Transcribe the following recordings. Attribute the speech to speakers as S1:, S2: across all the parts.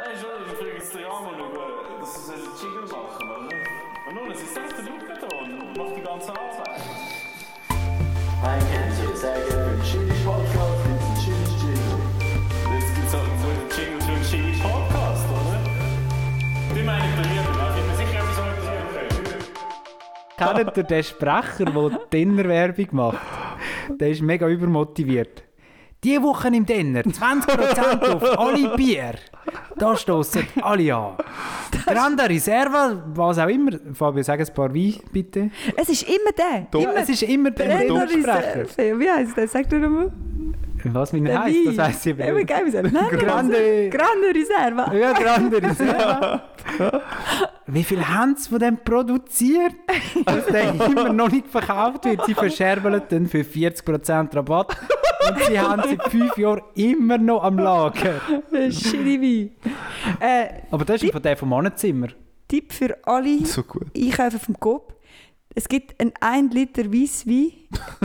S1: Nein, schon, ich frage jetzt den Jan über, dass sie einen Jingle machen, oder? Und nun, es ist selbst der da und macht die ganze Arbeit.
S2: Ein Kennzeichen, sehr gerne für den Chili Podcast, gibt es einen Chili Jingle.
S1: Jetzt gibt es halt so einen Jingle für einen Jingle Podcast, oder? Die meine ich bei mir, da bin mir sicher, etwas organisieren können.
S3: Kennt ihr den Sprecher, der Dinnerwerbung macht? Der ist mega übermotiviert. Die Woche im Dinner 20% auf alle Bier. Da stoßen alle an. Grande Reserva, was auch immer. Fabio, sag ein paar Wein, bitte.
S4: Es ist immer der. Immer
S3: es ist immer der.
S4: Reserve. Wie heisst der? Sag du nochmal.
S3: Was mein
S4: Der
S3: heisst, das
S4: Wein.
S3: heisst sie
S4: Ja, wie geil ist? Nein,
S3: Grande-
S4: Grande Reserva.
S3: Ja, Grande Reserva. Wie viel haben sie von dem produziert, dass der immer noch nicht verkauft wird? Sie verscherbeln dann für 40% Rabatt. Und sie haben seit fünf Jahren immer noch am Lager.
S4: Shitty Wein. Äh,
S3: Aber das ist von der vom Mannenzimmer.
S4: Tipp für alle
S5: So gut.
S4: Einkäufer vom Coop. Es gibt einen 1 Liter Weisswein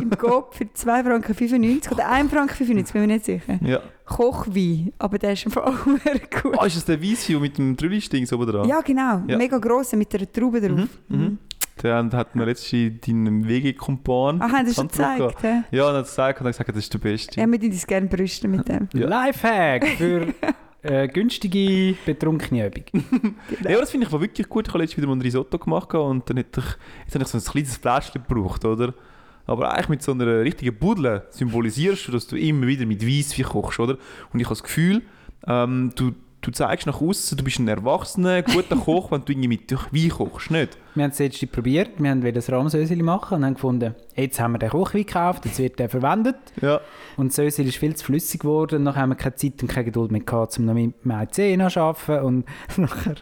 S4: im Coop für 2,95 Franken oder 1,95 Franken, bin ich mir nicht sicher.
S5: Ja.
S4: Kochwein, aber der ist einfach auch sehr gut.
S5: Ah, ist das der Weisswein mit dem Trüllisting oben dran?
S4: Ja, genau.
S5: Ja.
S4: Mega grosse mit einer Traube drauf.
S5: Mhm. Den hat mir letztens deinen WG-Kumpan.
S4: Ach, haben Sie schon gezeigt? hä?
S5: Ja, und er hat es gesagt und hat gesagt, das ist der Beste.
S4: Ja, wir tun uns gerne brüsten mit dem.
S5: Ja.
S3: Lifehack für äh, günstige betrunkene Übung.
S5: Ja, aber das finde ich war wirklich gut. Ich habe letztens wieder mal ein Risotto gemacht und dann hätte ich, jetzt habe ich so ein kleines Fläschchen gebraucht, oder? Aber eigentlich mit so einer richtigen Budle symbolisierst du, dass du immer wieder mit Weisswein kochst, oder? Und ich habe das Gefühl, ähm, du, du zeigst nach außen, du bist ein erwachsener, guter Koch, wenn du irgendwie mit Wein kochst, nicht?
S3: Wir haben es letzte probiert, wir wollten das Rahmsöseli machen und haben gefunden, jetzt haben wir den Kochwein gekauft, jetzt wird der verwendet.
S5: Ja.
S3: Und das Ösel ist viel zu flüssig geworden. Nachher haben wir keine Zeit und keine Geduld mehr gehabt, um noch mit dem IC zu arbeiten. Und nachher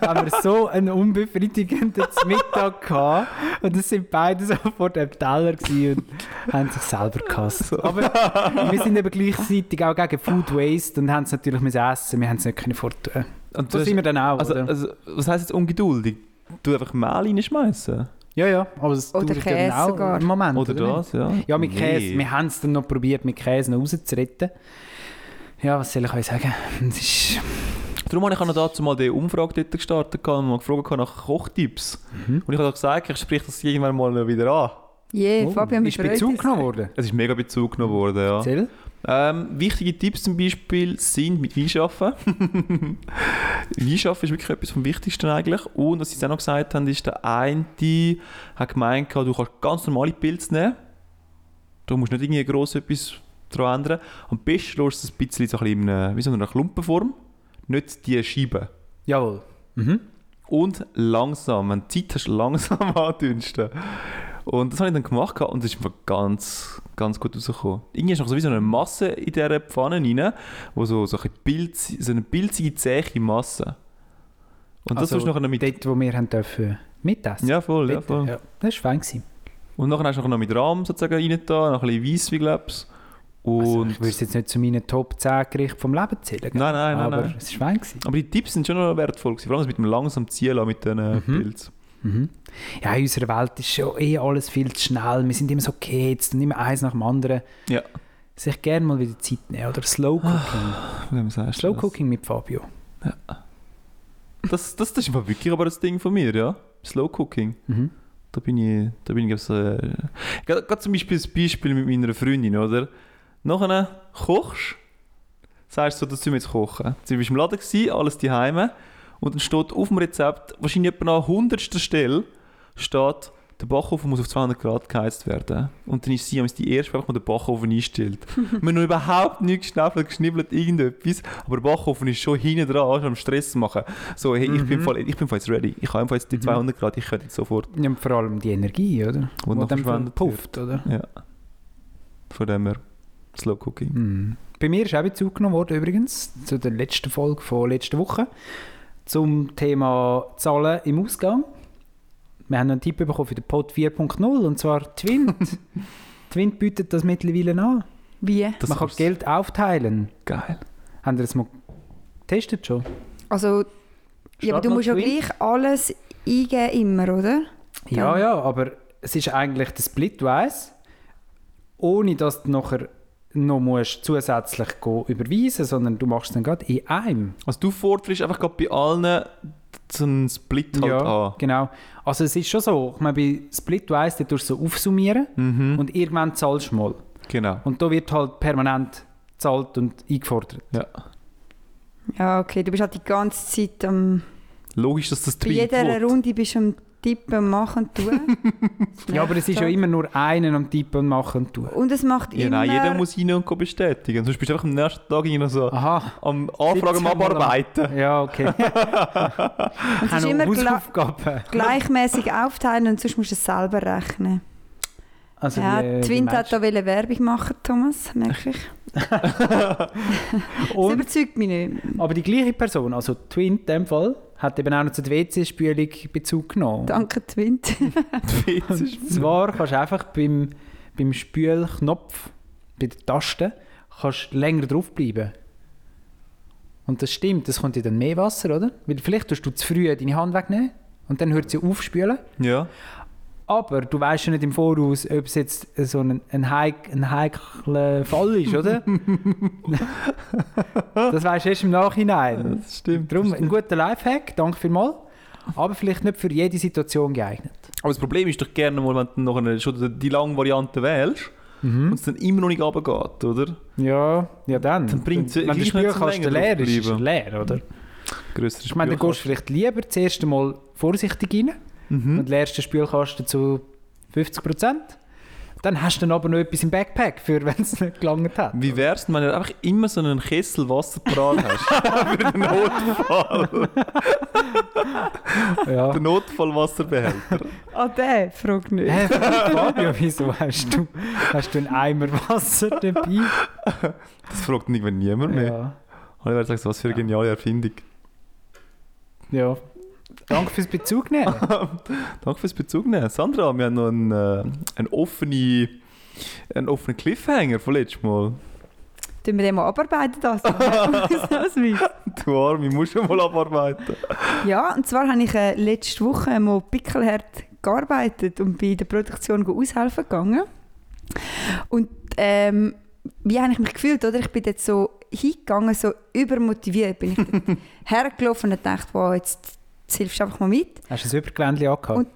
S3: haben wir so einen unbefriedigenden Mittag gehabt. Und es sind beide so vor dem Teller gewesen und haben sich selber gehasst. Aber wir sind eben gleichzeitig auch gegen Food Waste und haben es natürlich müssen essen. Wir haben es nicht können.
S5: Und
S3: So
S5: das-
S3: sind wir dann auch,
S5: also,
S3: oder?
S5: also, was heisst jetzt ungeduldig? Du einfach Mehl reinschmeißen?
S3: Ja, ja, aber es
S4: Oder
S3: dauert ja
S4: Käse
S3: auch
S4: sogar.
S3: einen Moment.
S5: Oder
S3: nicht?
S5: das, ja?
S3: Ja, mit Käse.
S5: Nee.
S3: Wir haben es dann noch probiert, mit Käse noch rauszuretten. Ja, was soll ich euch sagen? Es ist...
S5: Darum habe ich auch noch dazu mal die Umfrage dort gestartet und mal gefragt nach Kochtipps.
S3: Mhm.
S5: Und ich habe auch gesagt, ich spreche das irgendwann mal wieder an.
S4: Je,
S3: Oh,
S4: Fabian,
S3: ist Bezug genommen worden?
S5: Es ist mega Bezug genommen worden, ja.
S3: Erzähl.
S5: Ähm, wichtige Tipps zum Beispiel sind mit Wein arbeiten. Ist wirklich etwas vom Wichtigsten eigentlich. Und was sie auch noch gesagt haben, ist, der eine hat gemeint, du kannst ganz normale Pilze nehmen. Da musst du nicht irgendwie gross etwas daran ändern. Am besten lässt du es ein bisschen so ein bisschen in einer, wie so einer Klumpenform. Nicht die Scheiben.
S3: Jawohl. Mhm.
S5: Und langsam, wenn du Zeit hast, langsam andünsten. Und das habe ich dann gemacht und es ist einfach ganz, ganz gut rausgekommen. Irgendwie ist noch so wie so eine Masse in dieser Pfanne rein, wo so, so, ein Pilz, so eine pilzige, zähe Masse. Und das
S3: also,
S5: nachher mit...
S3: Dort, wo wir haben dürfen mitessen
S5: Ja, voll, ja, voll.
S3: Ja, das war fein. Gewesen.
S5: Und nachher hast du noch mit Rahm sozusagen rein da, noch ein bisschen Weisswein, glaube ich. Und...
S3: Also, ich würde es jetzt nicht zu meinen Top 10 Gerichten vom Leben zählen.
S5: Nein, nein, nein,
S3: Aber
S5: nein.
S3: es war fein. Gewesen.
S5: aber die Tipps sind schon noch wertvoll gewesen, vor allem das mit dem langsam Ziehen mit diesen
S3: Mhm.
S5: Pilzen.
S3: Mhm. Ja, in unserer Welt ist schon eh alles viel zu schnell. Wir sind immer so jetzt und immer eins nach dem anderen.
S5: Ja.
S3: Sich gerne mal wieder Zeit nehmen. Oder Slow Cooking.
S5: Wem sagst du
S3: Slow
S5: das?
S3: Cooking mit Fabio.
S5: Das, das, das ist wirklich aber das Ding von mir, ja. Slow Cooking.
S3: Mhm.
S5: Da bin ich, da bin ich glaub's, äh, gerade zum Beispiel das Beispiel mit meiner Freundin, oder? Nachher kochst, sagst du so, dass wir jetzt kochen. Sie war im Laden, gewesen, alles daheim und dann steht auf dem Rezept, wahrscheinlich etwa an hundertster Stelle, steht, der Backofen muss auf 200 Grad geheizt werden. Und dann ist sie die erste, die den Backofen einstellt. Wir haben noch überhaupt nichts geschnäffelt, geschnibbelt, irgendetwas. Aber der Backofen ist schon hinten dran, schon am Stress machen. So, hey, ich, bin
S3: Mhm.
S5: voll, ich bin voll jetzt ready. Ich habe einfach jetzt die 200 Grad, ich könnte jetzt sofort.
S3: Ja, vor allem die Energie, oder?
S5: Noch
S3: dann
S5: verschwendet
S3: pufft, oder?
S5: Ja. Von dem her, Slow Cooking.
S3: Mhm. Bei mir ist auch Bezug genommen worden übrigens zu der letzten Folge von letzter Woche zum Thema Zahlen im Ausgang. Wir haben einen Tipp bekommen für den Pod 4.0 und zwar Twint. Twint bietet das mittlerweile an.
S4: Wie?
S5: Das
S3: Man kann Geld aufteilen.
S5: Geil.
S3: Haben ihr das mal getestet schon?
S4: Also, ja, aber du musst ja gleich alles eingeben immer, oder?
S3: Ja,
S4: Dann-
S3: ja, aber es ist eigentlich der Splitwise, ohne dass du nachher noch musst zusätzlich go überweisen sondern du machst es dann gerade in einem.
S5: Also du forderst einfach gerade bei allen so einen Split halt
S3: ja,
S5: an.
S3: genau. Also es ist schon so, ich meine, bei Split weiss, da tust du so aufsummieren
S5: Mhm.
S3: und irgendwann zahlst du mal.
S5: Genau.
S3: Und da wird halt permanent gezahlt und eingefordert.
S5: Ja.
S4: Ja, okay, du bist halt die ganze Zeit am...
S5: Logisch, dass das
S4: Bei jeder
S5: wird.
S4: Runde bist du am Tippen, und Machen, Tun.
S3: Ja, aber es ist ja immer nur einen am Tippen und machen und tun.
S4: Und es macht
S5: Ja,
S4: immer...
S5: nein, jeder muss rein und bestätigen. Sonst bist du einfach am nächsten Tag irgendwie noch so
S3: Aha.
S5: am Anfragen am
S3: 17 Mal am-
S5: Abarbeiten.
S3: Ja, okay.
S4: Und es ist immer
S3: Hausaufgaben.
S4: gleichmäßig aufteilen und sonst musst du es selber rechnen.
S3: Also
S4: ja,
S3: wie, wie
S4: Twint
S3: meinst
S4: hat da Werbung machen, Thomas, merke ich. Das überzeugt mich nicht.
S3: aber die gleiche Person, also Twin in dem Fall, hat eben auch noch zur WC-Spülung Bezug genommen.
S4: Danke, Twint.
S3: Und zwar kannst du einfach beim, beim Spülknopf, bei der Taste, kannst du länger draufbleiben. Und das stimmt, das kommt ja dann mehr Wasser, oder? Weil vielleicht tust du zu früh deine Hand wegnehmen und dann hört sie aufspülen.
S5: ja.
S3: Aber du weißt ja nicht im Voraus, ob es jetzt so ein, ein, heik, ein heikler Fall ist, oder? das weißt du erst im Nachhinein.
S5: Das stimmt.
S3: Darum ein guter Lifehack, danke vielmals. Aber vielleicht nicht für jede Situation geeignet.
S5: Aber das Problem ist doch gerne mal, wenn du noch eine, schon die lange Variante wählst und es dann immer noch nicht runtergeht, oder?
S3: Ja, ja dann.
S5: Dann bringt's
S3: Wenn
S5: ja
S3: der Spülkasten leer ist, ist er leer, oder?
S5: Grösseres
S3: Ich meine, dann gehst du vielleicht lieber das erste Mal vorsichtig rein
S5: Mhm.
S3: und leerst den Spülkasten zu 50%. Dann hast du dann aber noch etwas im Backpack, für wenn es nicht gelangt hat.
S5: Wie wär's wenn du einfach immer so einen Kessel Wasser parat hast? Für den Notfall.
S3: Ja.
S5: Der Notfallwasserbehälter.
S4: Ah, der? Frag nicht.
S3: Hä, Fabio, wieso hast du, hast du einen Eimer Wasser dabei?
S5: Das fragt irgendwann niemand mehr.
S3: Ja.
S5: Und ich sagt, was für eine geniale Erfindung.
S3: ja. Danke fürs Bezug nehmen.
S5: Danke fürs Bezug nehmen. Sandra, wir haben noch einen, äh, einen, offenen, einen offenen Cliffhanger von letztem Mal.
S4: Tun wir den mal abarbeiten das.
S5: Du Arme, musst du mal abarbeiten.
S4: ja, und zwar habe ich äh, letzte Woche mal pickelhart gearbeitet und bei der Produktion aushelfen gegangen. Und ähm, wie habe ich mich gefühlt, oder? Ich bin dort so hingegangen, so übermotiviert. Bin ich hergelaufen und dachte, wow, jetzt, jetzt hilfst du einfach mal mit.
S3: Hast du ein Übergewändchen angehabt?
S4: Und-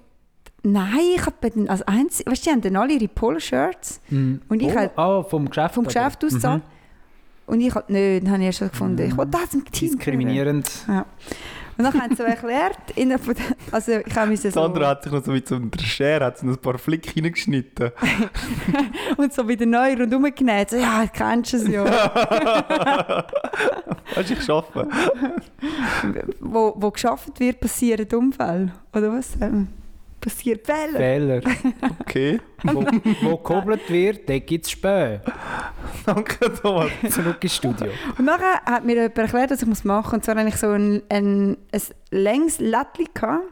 S4: Nein, ich habe bei den, als einzig, weißt du, die haben dann alle ihre Polo-Shirts
S3: Mhm.
S4: und ich
S3: oh,
S4: halt
S3: ah, vom Geschäft?
S4: vom Geschäft aus
S3: Mhm.
S4: Und ich halt nicht, dann habe ich erst so gefunden, ich will das im Team.
S3: Diskriminierend.
S4: Ja. Und dann haben sie so erklärt, innerhalb von also ich habe so,
S5: Sandra hat sich noch so mit so einer Schere hat ein paar Flick reingeschnitten.
S4: und so wieder neu rundherum genäht, so, ja, kennst du es ja.
S5: Weißt du, arbeite.
S4: wo, wo geschafft wird, passieren Unfälle. Oder was? Ähm, passiert Fehler.
S3: Fehler.
S5: Okay.
S3: wo, wo gehobelt wird, da gibt es Spähe.
S5: Danke, Thomas.
S3: Zurück ins Studio.
S4: Und nachher hat mir jemand erklärt, was ich muss machen muss. Und zwar hatte ich so ein, ein, ein längs gehabt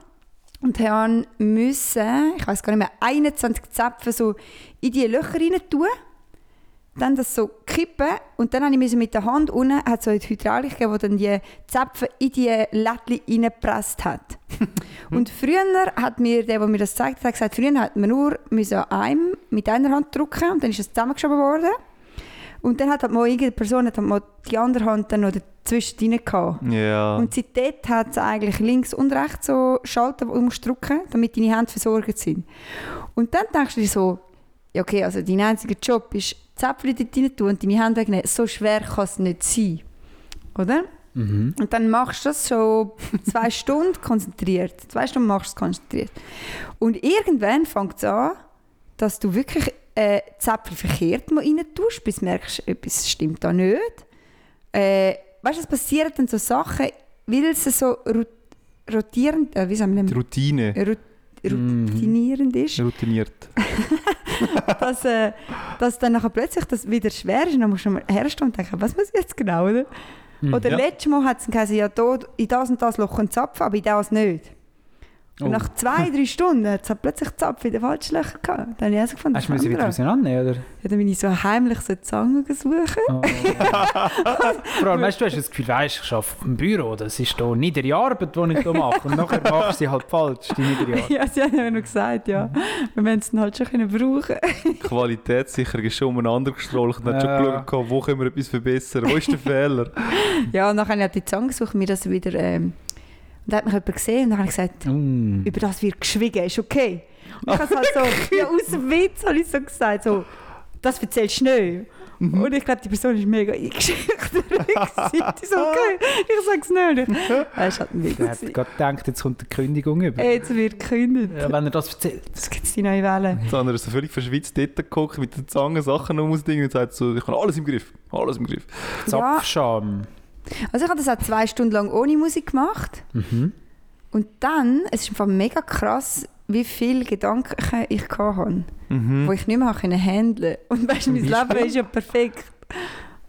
S4: und habe müssen, ich weiß gar nicht mehr, 21 Zäpfe so in die Löcher rein tun. Dann das so kippen und dann musste ich mit der Hand unten, hat so eine Hydraulik gegeben, die dann die Zäpfe in die Lättchen reingepresst hat. und früher hat mir der, der mir das gezeigt hat, gesagt, früher hat man nur müssen einem mit einer Hand drücken und dann ist es zusammengeschoben worden. Und dann hat halt mal irgendeine Person hat halt mal die andere Hand dann noch dazwischen rein gehabt.
S5: Ja.
S4: Und seitdem hat es eigentlich links und rechts so Schalter, die du drücken damit deine Hände versorgt sind. Und dann denkst du dir so, ja okay, also dein einziger Job ist, Zäpfchen dort rein tun und deine Hände wegnehmen. So schwer kann es nicht sein. Oder?
S3: Mhm.
S4: Und dann machst du das schon zwei Stunden konzentriert. Zwei Stunden machst du es konzentriert. Und irgendwann fängt es an, dass du wirklich äh, Zäpfchen verkehrt mal rein tust, bis du merkst, etwas stimmt da nicht. Äh, weißt du, es passieren dann so Sachen, weil es so rot rotierend, äh, wie sagen wir denn?
S5: Routine.
S3: Mhm.
S4: routinierend ist,
S5: Routiniert.
S4: dass, äh, dass dann nachher plötzlich das wieder schwer ist und dann musst du mal herstehen und denken, was muss ich jetzt genau, oder? Oder
S5: Ja.
S4: letztes Mal hat es geheißen, ja, da, in das und das Loch ein Zapfen, aber in das nicht. Und
S3: Oh.
S4: nach zwei, drei Stunden hat es halt plötzlich Zapf in den falschen Löchern gehabt. Dann habe ich also gefunden,
S3: Hast du
S4: das
S3: sie wieder auseinandernehmen, oder?
S4: Ja, dann bin ich so heimlich so Zangen suchen.
S3: Oh. Vor allem, weißt du, du hast das Gefühl, weißt, ich arbeite im Büro, das ist hier niedere Arbeit, die ich hier mache. Und nachher machst du sie halt falsch, die niedere Arbeit.
S4: Ja, sie haben ja noch gesagt, ja. Wir müssen es dann halt schon können brauchen.
S5: Qualitätssicherung ist schon umeinander gestrollt und hat schon geschaut, wo können wir etwas verbessern, wo ist der Fehler.
S4: Ja, und ich halt die Zange gesucht, mir das wieder... Ähm, und dann hat mich jemand gesehen und dann habe ich gesagt,
S3: Mm.
S4: über das wird geschwiegen, ist okay. Und ich habe es halt so, ja, aus dem Witz habe ich so gesagt, so, das erzählst du nicht.
S3: Mhm.
S4: Und ich glaube, die Person ist mega eingeschüchtert. Die so, okay, ich sage es nicht. Das ein Witz.
S3: Der hat gerade gedacht, jetzt kommt die Kündigung über.
S4: Jetzt wird gekündigt.
S3: Ja, wenn er das erzählt.
S4: Das gibt es die neue Welle.
S5: Das andere ist so völlig verschwitzt dort geguckt, mit den Zangen Sachen um und sagt so, ich habe alles im Griff, alles im Griff.
S3: Zapfscham.
S4: Also ich habe das auch zwei Stunden lang ohne Musik gemacht.
S3: Mhm.
S4: Und dann, es ist einfach mega krass, wie viele Gedanken ich hatte,
S5: Mhm.
S4: wo ich nicht mehr handeln konnte. Und weißt du, mein Leben ist ja perfekt.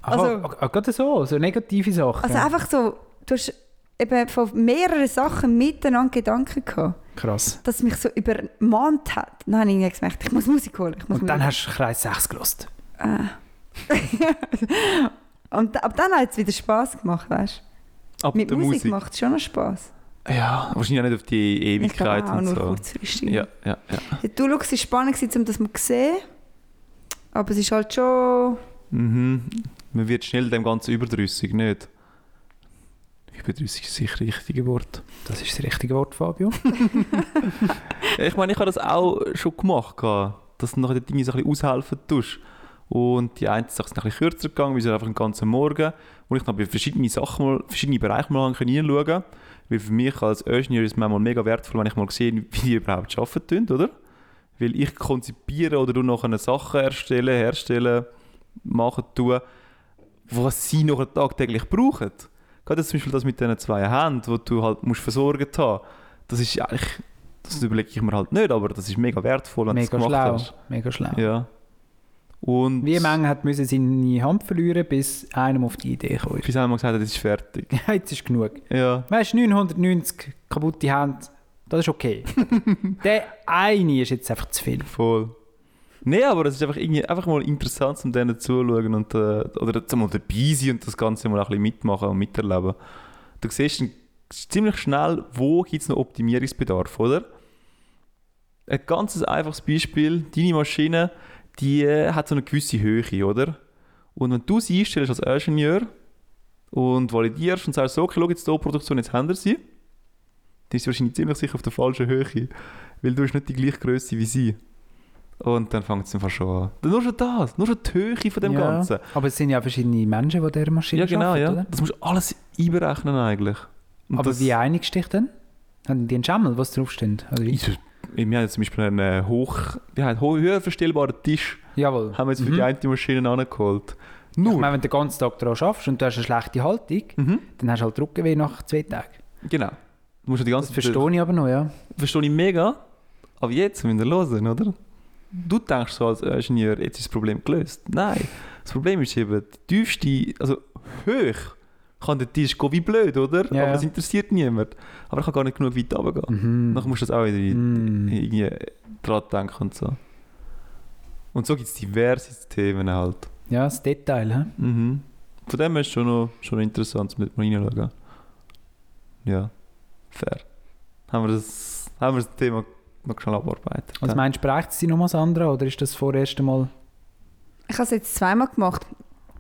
S3: Also,
S4: Also-
S3: ah, gerade so, so negative Sachen.
S4: Also einfach so, du hast eben von mehreren Sachen miteinander Gedanken gehabt,
S3: Krass.
S4: dass mich so übermannt hat. Dann habe ich gemerkt, ich muss Musik holen. Muss
S3: Und dann
S4: Musik.
S3: hast du Kreis 6 gelost.
S4: Und aber dann hat es wieder Spass gemacht, weißt
S5: Ab
S4: du? Mit
S5: der
S4: Musik,
S5: Musik.
S4: macht es schon noch Spass.
S5: Ja, wahrscheinlich auch nicht auf die
S4: Ich glaube
S5: Ewigkeit
S4: auch
S5: und
S4: nur
S5: so.
S4: kurzfristig.
S5: Ja, ja, ja.
S4: Ja, Du, schau, es war spannend, gewesen, um das mal zu sehen. Aber es ist halt schon...
S5: Mhm. Man wird schnell dem Ganzen überdrüssig, nicht? Überdrüssig ist sicher das richtige Wort.
S3: Das ist das richtige Wort, Fabio.
S5: Ich meine, ich habe das auch schon gemacht, dass du nachher die Dinge so ein bisschen aushelfen tust. Und die einen Sachen sind ein bisschen kürzer gegangen, wir sind einfach den ganzen Morgen, wo ich dann bei verschiedene Sachen mal, verschiedene Bereiche mal hineinschauen konnte. Weil für mich als Ingenieur ist es manchmal mega wertvoll, wenn ich mal sehe, wie die überhaupt arbeiten, oder? Weil ich konzipiere oder du nachher Sachen erstellen, herstellen, machen, tun, was sie nachher tagtäglich brauchen. Gerade zum Beispiel das mit diesen zwei Händen, die du halt musst versorgt haben, das ist eigentlich, das überlege ich mir halt nicht, aber das ist mega wertvoll, wenn du
S3: Mega
S5: das gemacht
S3: schlau.
S5: hast.
S3: Mega schlau.
S5: Ja. Und
S3: Wie Menge hat müssen seine Hand verlieren, bis einem auf die Idee kam.
S5: bis einmal gesagt hat, es ist fertig.
S3: Jetzt ist genug.
S5: Ja.
S3: Weißt du, 990 kaputte Hände, das ist okay. Der eine ist jetzt einfach zu viel.
S5: Voll. Nein, aber es ist einfach, irgendwie, einfach mal interessant, um denen zuzuschauen und äh, oder zum mal dabei sein und das Ganze mal ein bisschen mitmachen und miterleben. Du siehst ziemlich schnell, wo gibt es noch Optimierungsbedarf, oder? Ein ganz einfaches Beispiel, deine Maschine, die äh, hat so eine gewisse Höhe, oder? Und wenn du sie einstellst als Ingenieur und validierst und sagst, so, okay, schau jetzt hier Produktion, jetzt haben wir sie, dann ist sie wahrscheinlich ziemlich sicher auf der falschen Höhe, weil du hast nicht die gleiche Größe wie sie. Und dann fängt es einfach schon an. Nur schon das, nur schon die Höhe von dem
S3: Ja,
S5: Ganzen.
S3: Aber es sind ja verschiedene Menschen, die dieser Maschine
S5: Ja, genau, ja.
S3: oder?
S5: Das musst du alles einberechnen eigentlich. Und
S3: Aber
S5: das,
S3: wie einigst du dich denn? Haben die einen Schammel, was draufsteht? Oder wie?
S5: Ich- Wir haben jetzt zum Beispiel einen hoch, wie heißt, ho- höher verstellbaren Tisch,
S3: Jawohl.
S5: haben wir jetzt für
S3: Mhm.
S5: die eine Maschine angeholt.
S3: Ich
S5: Nur.
S3: meine, wenn du den ganzen Tag daran arbeitest und du hast eine schlechte Haltung,
S5: Mhm.
S3: dann hast du halt Rückenweh nach zwei Tagen.
S5: Genau. Du musst ja die
S3: Das
S5: ganze
S3: verstehe ich aber noch, ja.
S5: verstehe ich mega. Aber jetzt müssen wir hören, oder? Du denkst so als Ingenieur, jetzt ist das Problem gelöst. Nein, das Problem ist eben, die tiefste, also hoch kann der Tisch gehen wie blöd, oder?
S3: Ja,
S5: aber das interessiert niemand. Aber ich kann gar nicht genug weit runtergehen.
S3: Mhm.
S5: Dann musst du das auch wieder in-
S3: Mm.
S5: irgendwie dran denken und so. Und so gibt es diverse Themen halt.
S3: Ja, das Detail. He?
S5: Mhm. Von dem her ist es schon noch, schon noch interessant, um mal reinschauen. Ja, fair. Haben wir das, haben wir das Thema noch schnell abarbeitet.
S3: Was meinst du, braucht sie nochmal Sandra oder ist das vorerst einmal...
S4: Ich habe es jetzt zweimal gemacht.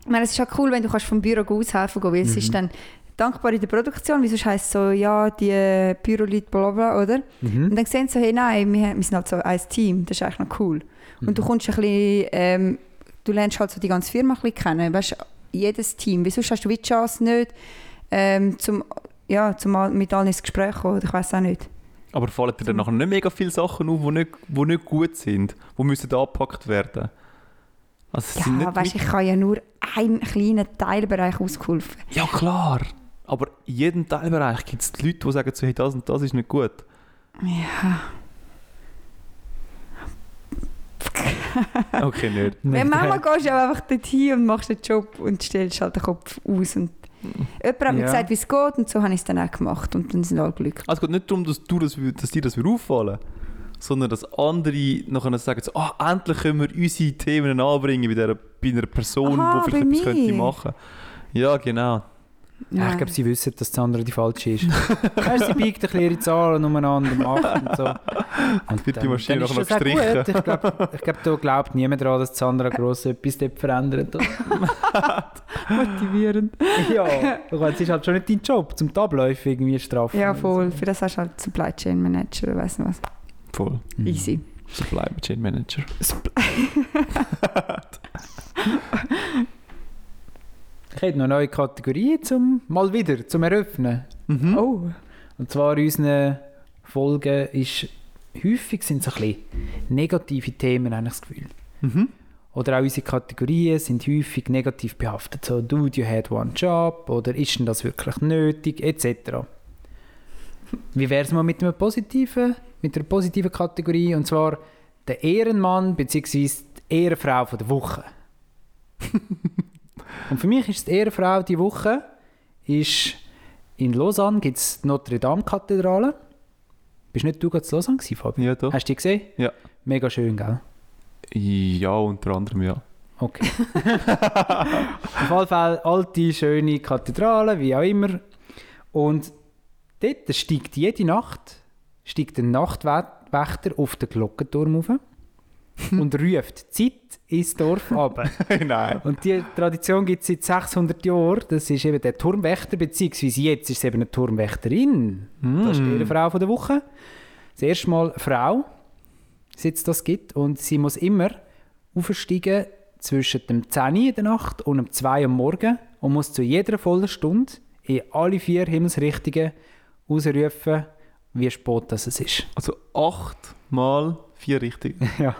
S4: Ich meine, es ist auch cool, wenn du kannst vom Büro aushelfen kannst, weil es
S3: Mhm.
S4: ist dann dankbar in der Produktion, sonst heisst es so, ja, die Büroleute, bla bla, oder?
S3: Mhm.
S4: Und dann sehen sie so, hey, nein, wir, wir sind halt so ein Team, das ist eigentlich noch cool. Und du
S3: Mhm.
S4: kommst ein bisschen, ähm, du lernst halt so die ganze Firma ein bisschen kennen, weißt jedes Team, sonst hast du die Chance nicht, ähm, zum, ja, zum mit allen ins Gespräch zu kommen, oder ich weiß auch nicht.
S5: Aber fallen dir dann nachher nicht mega viele Sachen auf, die nicht, die nicht gut sind, die müssen angepackt werden? Also
S4: Ja,
S5: nicht
S4: weißt ich habe ja nur einen kleinen Teilbereich ausgeholfen.
S5: ja klar, aber in jedem Teilbereich gibt es Leute, die sagen, so, hey, das und das ist nicht gut.
S4: Ja.
S5: Okay, nicht.
S3: Nein,
S4: Ja, manchmal gehst du einfach dorthin und machst den Job und stellst halt den Kopf aus. Und Jemand hat mir
S3: Ja.
S4: gesagt, wie es geht und so habe ich es dann auch gemacht und dann sind alle glücklich.
S5: Also es geht nicht darum, dass, du das, dass dir das wieder auffallen sondern dass andere nachher sagen, so, ah, endlich können wir unsere Themen anbringen bei, dieser, bei einer Person,
S4: Aha,
S5: die vielleicht etwas könnte
S4: mir.
S5: machen Ja, genau.
S3: Ja, ich glaube, sie wissen, dass das andere die falsche ist. Weißt, sie biegt ein bisschen ihre Zahlen umeinander, macht und so. Und
S5: wird die Maschine
S3: auch
S5: gestrichen.
S3: gut. Ich glaube, glaub, da glaubt niemand daran, dass Sandra gross etwas dort verändert.
S4: Motivierend.
S3: ja, es ist halt schon nicht dein Job, zum Abläufe irgendwie straffen.
S4: Ja, voll. Für das hast du halt Supply Chain Manager, oder weiss nicht was.
S5: Voll.
S3: Mhm.
S4: Easy.
S5: Supply Chain Manager.
S3: Ich hätte noch eine neue Kategorie zum, mal wieder zum Eröffnen.
S5: Mhm.
S4: Oh.
S3: Und zwar in unseren Folgen ist häufig sind so ein bisschen negative Themen, habe ich das Gefühl.
S5: Mhm.
S3: Oder auch unsere Kategorien sind häufig negativ behaftet. So, dude, you had one job oder ist denn das wirklich nötig, etc. Wie wäre es mal mit, einem positiven, mit einer positiven Kategorie? Und zwar der Ehrenmann bzw. die Ehrenfrau von der Woche. Und für mich ist die Ehrenfrau die Woche ist in Lausanne gibt es die Notre Dame Kathedrale. Bist nicht du gerade in Lausanne gewesen, Fabi?
S5: Ja, doch.
S3: Hast du die gesehen?
S5: Ja.
S3: Mega schön, gell?
S5: Ja, unter anderem ja.
S3: Okay. Auf jeden Fall alte, schöne Kathedrale, wie auch immer. Und dort steigt jede Nacht steigt der Nachtwächter auf den Glockenturm rauf und ruft Zeit ins Dorf ab.
S5: Nein.
S3: Und die Tradition gibt es seit 600 Jahren. Das ist eben der Turmwächter, beziehungsweise jetzt ist es eben eine Turmwächterin. Das ist
S5: Mm.
S3: ihre Frau von der Woche. Das erste Mal eine Frau, seit es das gibt. Und sie muss immer aufsteigen zwischen dem 10 Uhr in der Nacht und dem 2 Uhr am Morgen und muss zu jeder vollen Stunde in alle vier Himmelsrichtungen ausrufen, wie spät das es ist.
S5: Also acht mal vier richtig.
S3: Ja.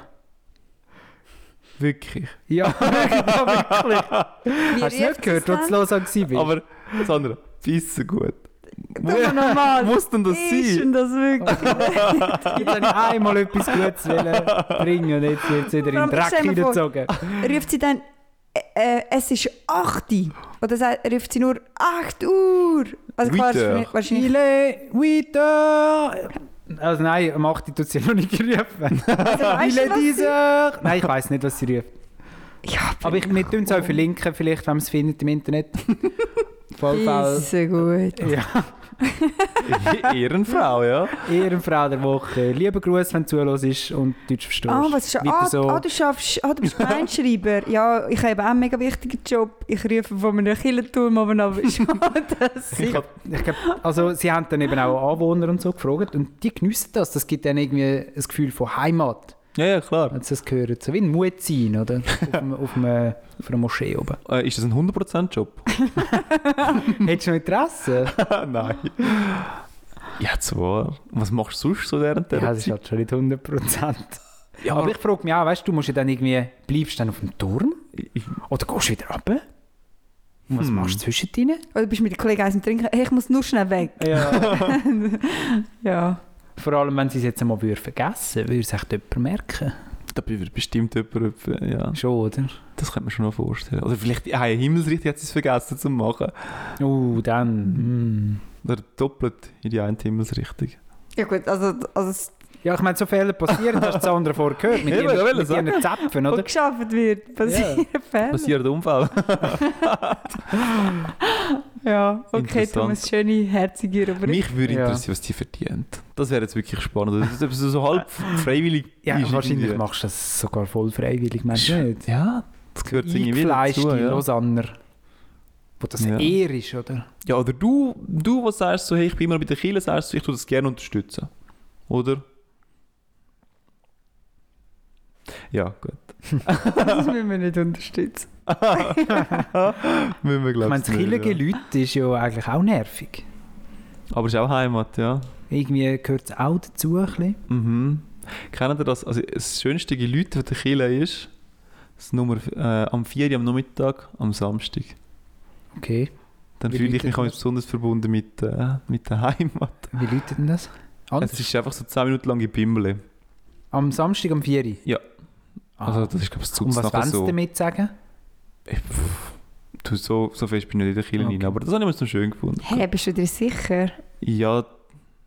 S5: Wirklich.
S3: Ja, wirklich.
S4: Wie
S3: Hast du nicht gehört, als du Lausanne warst?
S5: Aber, Sandra, bisschen gut.
S4: Aber normal.
S5: Muss denn das
S4: Ist
S5: sein?
S4: denn das wirklich?
S3: Jetzt habe ich einmal etwas Gutes bringen und jetzt wird es wieder in den Dreck hineingezogen.
S4: ruft sie dann, äh, äh, es ist 8 Uhr. Oder sagt, ruft sie nur 8 Uhr. Also klar,
S5: Weiter.
S4: wahrscheinlich- wahrscheinlich.
S3: Ile, weiter! Also nein, am 8. tut sie noch nicht gerufen.
S4: Also, weißt
S3: dieser! Nein, ich weiß nicht, was sie ruft.
S4: Ja,
S3: Aber ich, wir tun es auch verlinken, vielleicht, wenn man es findet im Internet. Voll
S4: ist so gut.
S3: Ja,
S5: Ehrenfrau, ja.
S3: Ehrenfrau der Woche. Lieber Gruß, wenn du zuhörst und Deutsch verstehst.
S4: Ah, was ist ah,
S3: so.
S4: ah, du schaffst, ah, du bist Gemeinschreiber. ja, ich habe auch einen mega wichtigen Job. Ich rufe von einem Killenturm aber aber schade,
S3: ich... glaub, ich glaub, also sie haben dann eben auch Anwohner und so gefragt und die geniessen das. Das gibt dann irgendwie ein Gefühl von Heimat,
S5: Ja, ja, klar.
S3: wenn sie das hören. So wie ein Muezzin, oder? Auf, einem, auf, einem, auf einer Moschee oben.
S5: Äh, ist das ein 100%-Job?
S3: Hättest du noch Interesse?
S5: Nein. Ja, zwar. Was machst du sonst so während der
S3: ja, das ist halt schon nicht 100 Prozent.
S5: Ja,
S3: Aber ich frage mich auch, weißt du, du musst ja dann irgendwie, bleibst du dann auf dem Turm? Oder gehst du wieder runter? Und was
S5: Hm.
S3: machst du zwischendrin?
S4: Oder du bist mit den Kollegen eins und trinken. Hey, ich muss nur schnell weg.
S3: Ja.
S4: Ja.
S3: Vor allem, wenn sie es jetzt einmal würden vergessen würde es echt jemand merken.
S5: da wird bestimmt jemand, ja,
S3: Schon, oder?
S5: das könnte man schon noch vorstellen. Oder vielleicht, ja, Himmelsrichtung hat sie es vergessen zu machen.
S3: Oh, dann. mm.
S5: Oder doppelt in die eine Himmelsrichtung.
S4: Ja gut, also, also
S3: Ja, ich meine, so Fälle passieren, hast du das andere vorher gehört, mit
S5: Ja,
S3: ihren, mit ihren Zäpfen,
S4: wo
S3: oder?
S4: geschafft wird, passieren Fälle.
S5: Passiert Unfall.
S4: Ja, okay,
S5: Interessant.
S4: Thomas, schöne, herzige Rubrik.
S5: Mich würde
S3: Ja.
S5: interessieren, was die verdient. Das wäre jetzt wirklich spannend. Das ist etwas so halb freiwillig.
S3: Ja,
S5: ist
S3: wahrscheinlich
S5: irgendwie.
S3: machst du das sogar voll freiwillig, meinst du nicht?
S5: Ja, das gehört irgendwie dazu. Ja.
S3: Lausanner. Wo das
S5: Ja.
S3: eher ist, oder?
S5: ja, oder du, du, was sagst so, hey, ich bin immer bei der Kirche, sagst du, ich tue das gerne unterstützen. Oder? Ja, gut.
S4: das müssen wir nicht unterstützen.
S5: Müssen wir,
S3: Ich
S5: glaub
S3: meine, das
S5: nicht,
S3: killige
S5: ja.
S3: Leute ist ja eigentlich auch nervig.
S5: Aber es ist auch Heimat, ja.
S3: Irgendwie gehört es auch dazu. Ein bisschen.
S5: Mhm. Kennt ihr das? Also das schönste Leute der Kirche ist das Nummer, äh, am 4 Uhr am Nachmittag, am Samstag.
S3: Okay.
S5: Dann
S3: Wie
S5: fühle ich mich auch besonders verbunden mit, äh, mit der Heimat.
S3: Wie läutet denn das? Anders?
S5: Es ist einfach so 10 Minuten lang Bimbele.
S3: Am Samstag um 4 Uhr?
S5: Ja.
S3: Ah.
S5: Also das ist glaube ich
S3: Und was sie
S5: so.
S3: damit sagen?
S5: Äh, pff, Du, so, so fest bin ich nicht in der Kirche
S3: Okay.
S5: rein, aber das habe ich mir so schön gefunden.
S4: Hey, bist du dir sicher?
S5: Ja,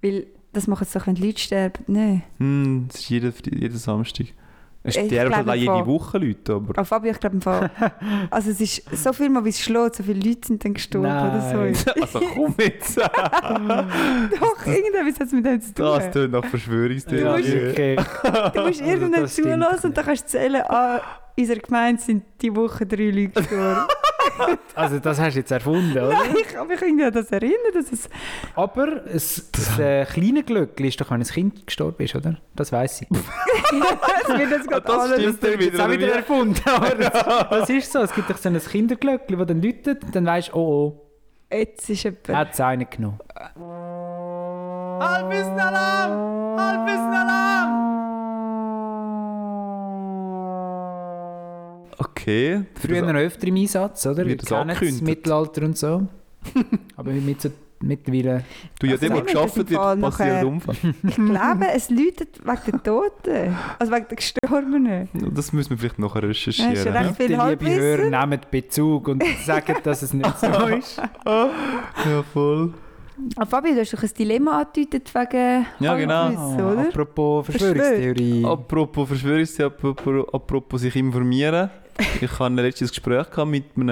S4: Weil das machen sie doch, wenn die Leute sterben. Nein.
S5: hm, das ist jeden, jeden Samstag. Es
S4: Ich
S5: sterben
S4: im
S5: jede
S4: Fall-
S5: Woche Leute, aber...
S4: Aber Fabio, ich glaube im Fall. Also es ist so viel mal, wie es schlägt, so viele Leute sind dann gestorben oder
S3: Nein.
S4: so.
S5: Also komm jetzt!
S4: Doch, irgendetwas hat es mit dem zu tun.
S5: Das tönt nach Verschwörungstheorie.
S3: okay.
S4: Du musst irgendwann zulassen und dann kannst du zählen, ah, in unserer Gemeinde sind die Woche drei Leute gestorben.
S3: Also das hast du jetzt erfunden, oder?
S4: Nein, ich kann mich irgendwie an das erinnern, dass es...
S3: Aber es, das äh, kleine Glück ist doch, wenn ein Kind gestorben ist, oder? Das weiß ich.
S4: das wird jetzt gerade
S5: das
S4: alles...
S5: stimmt
S3: Das ist
S5: wieder,
S3: auch wieder
S5: wie?
S3: erfunden. Aber das, das ist so. Es gibt doch so ein Kinderglöckchen, das dann läutet, dann weisst du, oh oh,
S4: Jetzt ist jemand...
S3: hat es einen genommen. Halbwissen Alarm! Halbwissen Alarm!
S5: Okay.
S3: Früher noch öfter im Einsatz, oder? Wir
S5: das
S3: kennen es,
S5: angekündigt?
S3: Mittelalter und so. Aber mit so, mittlerweile...
S5: Du, ja,
S4: Also
S5: dem, wo
S4: das
S5: geschafft wird, passiert Unfall.
S4: Ich glaube, es läutet wegen der Toten. Also wegen der Gestorbenen.
S5: Das müssen wir vielleicht nachher recherchieren.
S4: ja recht viel
S3: Bitte, liebe Hörer, nehmt Bezug und sagt, dass es nicht so ist.
S5: ja voll.
S4: Aber Fabio, du hast doch ein Dilemma angedeutet wegen
S5: Ja, genau.
S4: Halbwissen, oder?
S3: Apropos Verschwörungstheorie.
S5: Apropos Verschwörungstheorie, apropos, apropos sich informieren. Ich hatte letztes Gespräch mit, einem,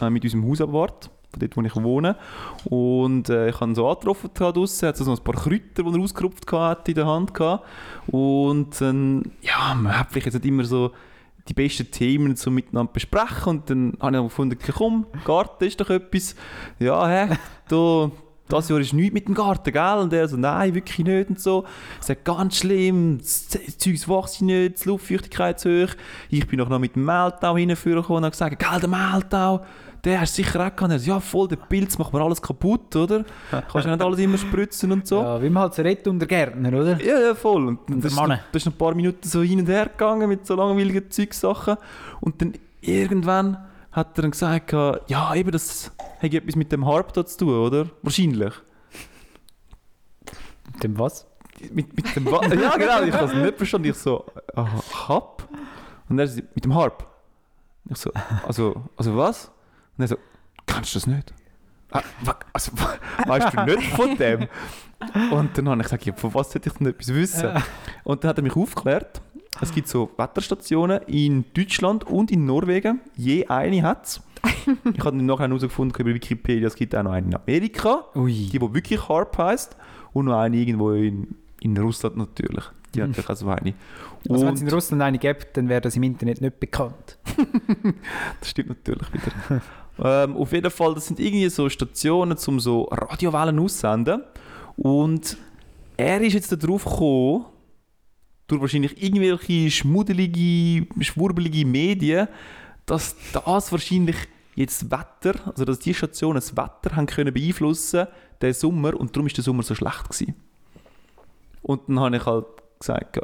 S5: äh, mit unserem Hausabwart, von dort, wo ich wohne. Und äh, ich habe ihn so angetroffen draussen. Er hat so ein paar Kräuter, die er ausgerupft hatte, in der Hand gehabt. Und dann, ja, man hat vielleicht jetzt nicht immer so die besten Themen so miteinander besprechen. Und dann habe ich gefunden, komm, Garten ist doch etwas. Ja, hä, da, das Jahr ist nichts mit dem Garten, gell? Und er so, nein, wirklich nicht und so. Ich sage, ganz schlimm, das Z- Zeugs wächst nicht, die Luftfeuchtigkeit zu hoch. Ich bin noch mit dem Mehltau hinführen und habe gesagt, gell, der Mehltau, der hast du sicher auch gehabt. Er so, ja, voll, der Pilz macht mir alles kaputt, oder? Kannst ja nicht alles immer spritzen und so.
S3: Ja, wie man halt so redet unter Gärtner, oder?
S5: Ja, ja, voll. Und
S3: Und
S5: das, ist das ist ein paar Minuten so hin und her gegangen mit so langweiligen Zeugsachen. Und dann irgendwann hat er dann gesagt, ja, eben, das hat etwas mit dem Harp da zu tun, oder? Wahrscheinlich.
S3: Dem was?
S5: Mit, mit dem Wa Ja, genau, ich habe es nicht verstanden. Ich so, ah, Harp? Und er so, mit dem Harp. Ich so, also, also was? Und er so, kannst du das nicht? Ah, also, weißt du nicht von dem? Und dann habe ich gesagt, ja, von was sollte ich denn etwas wissen? Und dann hat er mich aufgeklärt, es gibt so Wetterstationen in Deutschland und in Norwegen. Je eine hat es. Ich habe nachher herausgefunden über Wikipedia, es gibt auch noch eine in Amerika,
S3: Ui.
S5: die, die wirklich Harp heisst. Und noch eine irgendwo in, in Russland natürlich. Die hat natürlich auch so eine.
S3: Also wenn es in Russland eine gibt, dann wäre das im Internet nicht bekannt.
S5: Das stimmt natürlich wieder. ähm, auf jeden Fall, das sind irgendwie so Stationen, um so Radiowellen aussenden. Und er ist jetzt darauf gekommen, durch wahrscheinlich irgendwelche schmuddelige, schwurbelige Medien, dass das wahrscheinlich jetzt Wetter, also dass die Stationen das Wetter haben können beeinflussen, den Sommer, und darum ist der Sommer so schlecht gewesen. Und dann habe ich halt gesagt,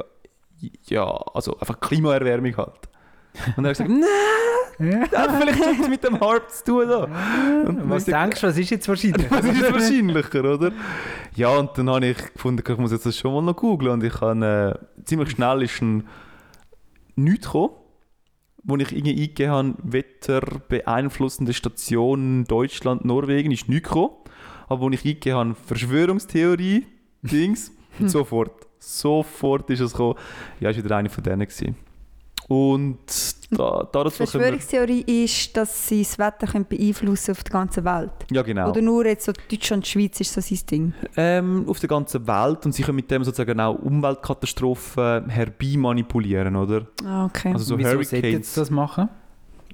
S5: ja, also einfach Klimaerwärmung halt. Und er hat gesagt, nein, das hat vielleicht nichts mit dem Harp zu tun. Da. Und
S3: Was denkst du, was ist jetzt wahrscheinlich?
S5: was ist jetzt wahrscheinlicher, oder? Ja, und dann habe ich gefunden, ich muss jetzt das schon mal noch googeln. Und ich habe äh, ziemlich schnell ist ein nichts gekommen, wo ich irgendwie eingegeben habe, Wetter beeinflussende Stationen Deutschland, Norwegen, ist nichts gekommen. Aber wo ich eingegeben habe, Verschwörungstheorie, Dings, sofort, sofort ist es gekommen. Ja, ist wieder eine von denen gewesen. Und da, da
S4: Die Verschwörungstheorie ist, dass sie das Wetter können beeinflussen auf der ganzen Welt.
S5: Ja, genau.
S4: Oder nur jetzt so Deutschland, Schweiz ist so sein Ding.
S5: ähm, auf der ganzen Welt und sie können mit dem sozusagen auch Umweltkatastrophen herbei manipulieren, oder?
S4: Ah, okay.
S5: Also so
S3: Wieso sollte
S5: Hurricanes.
S3: jetzt das machen?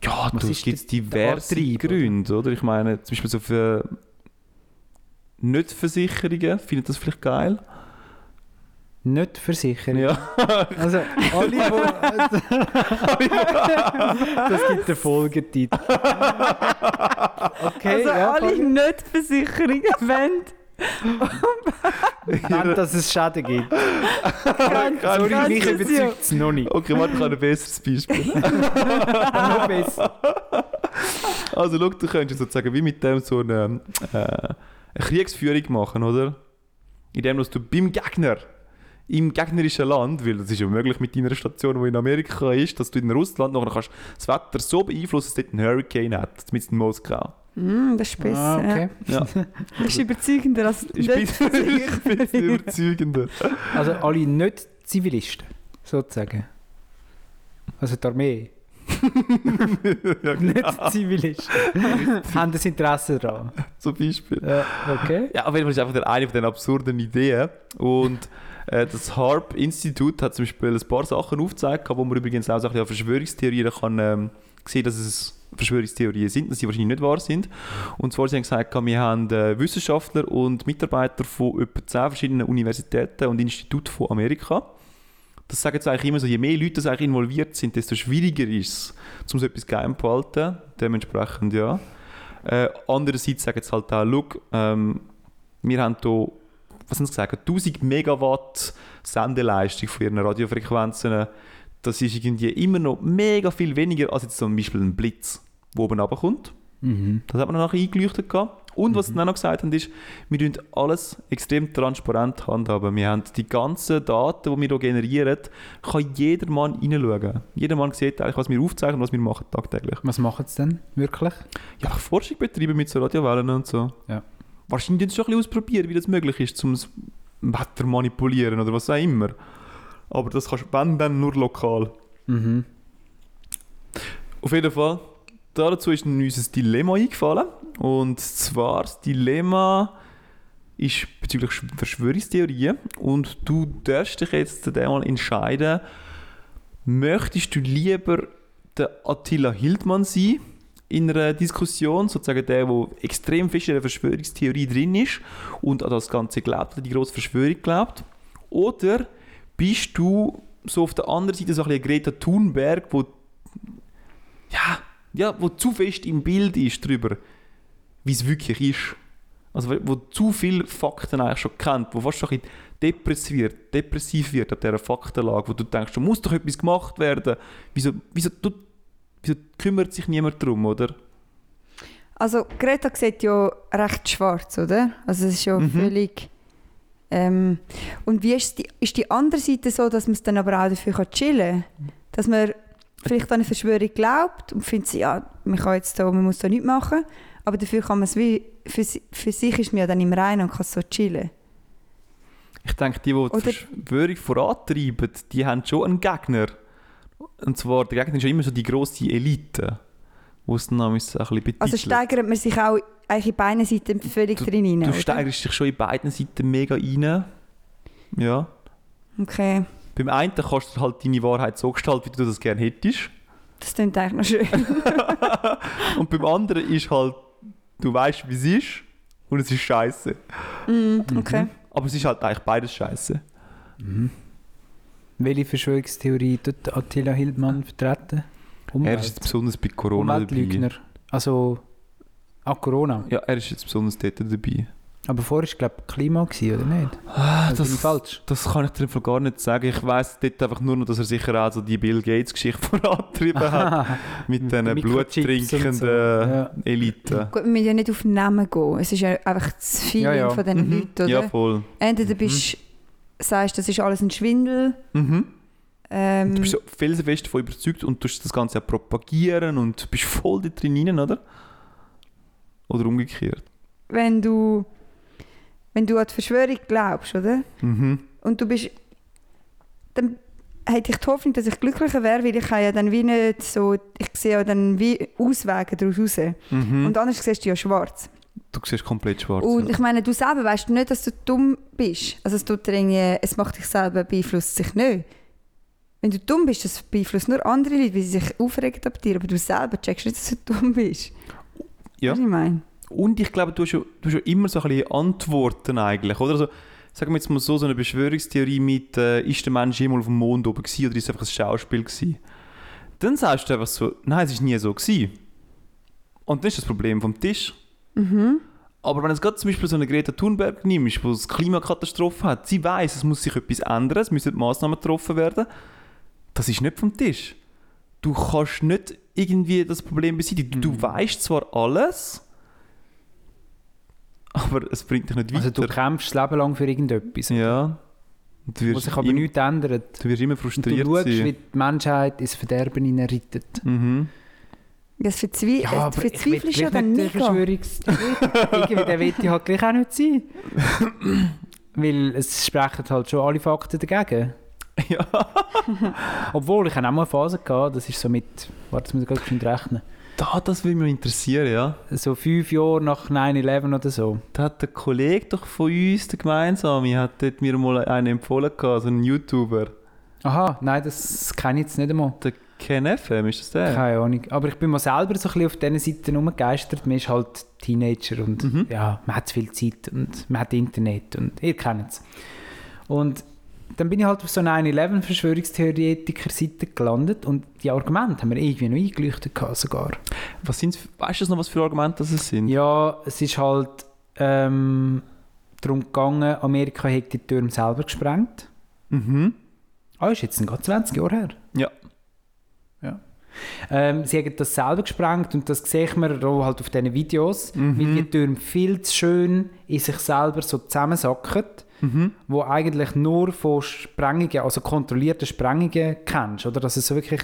S5: Ja,
S3: Was
S5: es gibt
S3: der-
S5: diverse
S3: Antrieb?
S5: Gründe, oder? Ich meine, zum Beispiel so für Nicht-Versicherungen finden das vielleicht geil.
S3: Nicht versichern.
S5: Ja.
S3: Also alle, die... das gibt den Folgetitel. Okay,
S4: also
S3: ja,
S4: alle
S3: Fabio.
S4: Nicht-Versicherungen wollen
S3: Wenn dass es Schäden gibt.
S5: Kann-
S3: Sorry,
S4: ganz
S3: mich überzeugt es noch nicht.
S5: Okay, warte, ich habe ein besseres Beispiel.
S3: noch besser.
S5: Also, schau, du könntest sozusagen wie mit dem so eine, äh, eine Kriegsführung machen, oder? Indem dass du beim Gegner im gegnerischen Land, weil das ist ja möglich mit deiner Station, die in Amerika ist, dass du in Russland noch kannst das Wetter so beeinflussen, dass es dort einen Hurricane hat, mit in Moskau.
S4: Mm, das ist besser.
S3: Ah, okay.
S5: Ja,
S4: Das ist überzeugender als
S5: ein bisschen überzeugender.
S3: Also alle nicht Zivilisten, sozusagen. Also die Armee,
S5: ja,
S3: nicht
S5: genau,
S3: Zivilisten. haben das Interesse daran.
S5: zum Beispiel.
S3: Ja, okay.
S5: Ja, auf jeden Fall ist einfach eine von den absurden Ideen. Und äh, das HARP-Institut hat zum Beispiel ein paar Sachen aufgezeigt, wo man übrigens auch so ein bisschen an Verschwörungstheorien kann ähm, sehen, dass es Verschwörungstheorien sind, dass sie wahrscheinlich nicht wahr sind. Und zwar sie haben gesagt, wir haben äh, Wissenschaftler und Mitarbeiter von etwa 10 verschiedenen Universitäten und Instituten von Amerika. Das sagen sie eigentlich immer so, je mehr Leute das eigentlich involviert sind, desto schwieriger ist es, um so etwas geheim zu halten. Dementsprechend ja. Äh, andererseits sagen sie halt auch, ähm, wir haben hier, was haben sie gesagt, 1000 Megawatt Sendeleistung von ihren Radiofrequenzen. Das ist irgendwie immer noch mega viel weniger als jetzt zum Beispiel ein Blitz, der oben runterkommt.
S3: Mhm.
S5: Das hat man nachher eingeleuchtet. Gehabt. Und was sie dann noch gesagt haben, ist, wir tun alles extrem transparent handhaben. Wir haben die ganzen Daten, die wir hier generieren, kann jeder Mann reinschauen. Jeder Mann sieht eigentlich, was wir aufzeichnen und was wir machen tagtäglich.
S3: Was machen sie denn wirklich?
S5: Ja, Forschung betreiben mit so Radiowellen und so.
S3: Ja.
S5: Wahrscheinlich tun sie schon ein bisschen ausprobieren, wie das möglich ist, um das Wetter manipulieren oder was auch immer. Aber das kannst du wenn, dann nur lokal.
S3: Mhm.
S5: Auf jeden Fall, dazu ist uns ein Dilemma eingefallen. Und zwar, das Dilemma ist bezüglich Sch- Verschwörungstheorien. Und du darfst dich jetzt einmal entscheiden, möchtest du lieber der Attila Hildmann sein in einer Diskussion, sozusagen der, der extrem fest in der Verschwörungstheorie drin ist und an das Ganze glaubt, an die grosse Verschwörung glaubt? Oder bist du so auf der anderen Seite so ein bisschen Greta Thunberg, wo ja, ja, wo zu fest im Bild ist darüber, wie es wirklich ist. Also wo- zu viele Fakten eigentlich schon kennt, wo fast schon ein depressiv wird, depressiv wird ab dieser Faktenlage, wo du denkst, da muss doch etwas gemacht werden. Wieso, wieso, du, wieso kümmert sich niemand darum, oder?
S4: Also Greta sieht ja recht schwarz, oder? Also es ist ja
S5: Mhm.
S4: völlig... Ähm, und wie ist die, ist die andere Seite so, dass man es dann aber auch dafür kann chillen kann? Dass man vielleicht an eine Verschwörung glaubt und findet, sie, ja, man, kann jetzt da, man muss da nichts machen, aber dafür kann man es wie... Für, für sich ist man ja dann im Reinen und kann so chillen.
S5: Ich denke, die, die die
S4: Oder-
S5: Verschwörung vorantreiben, die haben schon einen Gegner. Und zwar, der Gegner ist ja immer so die grosse Elite, wo es dann ein bisschen betitelt.
S4: Also steigert man sich auch eigentlich in beiden Seiten völlig
S5: Du-
S4: drin rein,
S5: Du
S4: oder?
S5: steigerst dich schon in beiden Seiten mega rein. Ja.
S4: Okay,
S5: Beim einen kannst du halt deine Wahrheit so gestalten, wie du das gerne hättest.
S4: das klingt eigentlich noch schön.
S5: Und beim anderen ist halt, du weißt, wie es ist und es ist scheiße.
S4: mm, okay.
S5: Aber es ist halt eigentlich beides scheiße.
S3: Welche Verschwörungstheorie tut Attila Hildmann vertreten?
S5: Er ist jetzt besonders bei Corona dabei.
S3: Also, ah, Corona.
S5: Ja, er ist jetzt besonders dort dabei.
S3: Aber vorher war glaube ich Klima, gewesen, oder nicht?
S5: Ah,
S3: bin ich falsch?
S5: Das kann ich dir einfach gar nicht sagen. Ich weiss dort einfach nur noch, dass er sicher auch so die Bill Gates-Geschichte vorantrieben hat. Mit diesen bluttrinkenden
S3: so. Ja.
S5: Eliten.
S4: Gut, wir müssen ja nicht auf Namen gehen. Es ist ja einfach das Feeling
S3: Ja, ja.
S4: von diesen
S5: Mhm.
S4: Leuten, oder?
S5: Ja, voll.
S4: Entweder bist sagst, das ist alles ein Schwindel.
S5: Mhm.
S4: Ähm,
S5: Du bist so felsenfest davon überzeugt und tust das Ganze auch propagieren und bist voll da drin oder? Oder umgekehrt.
S4: wenn du wenn du an die Verschwörung glaubst, oder?
S5: Mhm.
S4: Und du bist dann hätte ich die Hoffnung, dass ich glücklicher wäre, weil ich ja dann wie nicht so, ich sehe ja dann wie Auswege daraus raus.
S5: Mhm.
S4: Und anders siehst du ja schwarz.
S5: du siehst komplett schwarz.
S4: Und ich meine, du selber weißt nicht, dass du dumm bist. Also es, tut dir irgendwie, es macht dich selber, beeinflusst sich nicht. Wenn du dumm bist, das beeinflusst nur andere Leute, weil sie sich aufregen ab dir, aber du selber checkst nicht, dass du dumm bist.
S5: Ja.
S4: Was ich meine?
S5: Und ich glaube, du hast ja, du hast ja immer so ein bisschen Antworten eigentlich, oder? Also, sagen wir jetzt mal so, so eine Verschwörungstheorie mit, äh, ist der Mensch jemals auf dem Mond oben gewesen oder ist es einfach ein Schauspiel gewesen? Dann sagst du einfach so, nein, es ist nie so gewesen. Und dann ist das Problem vom Tisch.
S4: Mhm.
S5: Aber wenn du jetzt gerade zum Beispiel so eine Greta Thunberg nimmst, die eine Klimakatastrophe hat, sie weiß, es muss sich etwas ändern, es müssen Massnahmen getroffen werden, das ist nicht vom Tisch. Du kannst nicht irgendwie das Problem beseitigen. Du, du weißt zwar alles, aber es bringt dich nicht weiter.
S3: Also du kämpfst das Leben lang für irgendetwas.
S5: ja. Und du
S3: wo
S5: wirst,
S3: sich aber nichts ändert.
S5: du wirst immer
S3: Und du
S5: frustriert
S3: schaust, wie die Menschheit ins Verderben hineinreitet.
S5: Mhm.
S4: Das verzwei
S3: Ja,
S4: verzweifelst
S3: gleich
S4: dann
S3: nicht. Irgendwie, der will ich halt gleich auch nicht sein. Weil es sprechen halt schon alle Fakten dagegen.
S5: Ja.
S3: Obwohl, ich hatte auch mal eine Phase, gehabt, das ist so mit, warte, das muss ich gerade rechnen,
S5: Da, das würde mich interessieren, ja.
S3: so fünf Jahre nach 9-11 oder so.
S5: Da hat der Kollege doch von uns, der Gemeinsame, hat dort mir mal einen empfohlen, gehabt, so einen YouTuber.
S3: Aha, nein, das kenne ich jetzt nicht einmal.
S5: Der Ken FM, ist das der?
S3: Keine Ahnung. Aber ich bin mal selber so ein bisschen auf diesen Seiten rumgegeistert. Man ist halt Teenager und
S5: Mhm.
S3: ja, man hat zu viel Zeit und man hat Internet und ihr kennt es. Und dann bin ich halt auf so einer 9-11-Verschwörungstheoretiker-Seite gelandet und die Argumente haben mir irgendwie noch eingeleuchtet gehabt sogar.
S5: Was sind's, weißt du noch, was für Argumente das es sind?
S3: Ja, es ist halt ähm, darum gegangen, Amerika hätte die Türme selber gesprengt.
S5: Mhm.
S3: Ah, ist jetzt gerade 20 Jahre her.
S5: Ja.
S3: Ja. Ähm, sie haben das selber gesprengt und das sieht man auch halt auf diesen Videos,
S5: Mhm.
S3: weil die Türme viel zu schön in sich selber so zusammensacken,
S5: Mhm.
S3: wo eigentlich nur von Sprengungen, also kontrollierten Sprengungen kennst, oder? Dass es so wirklich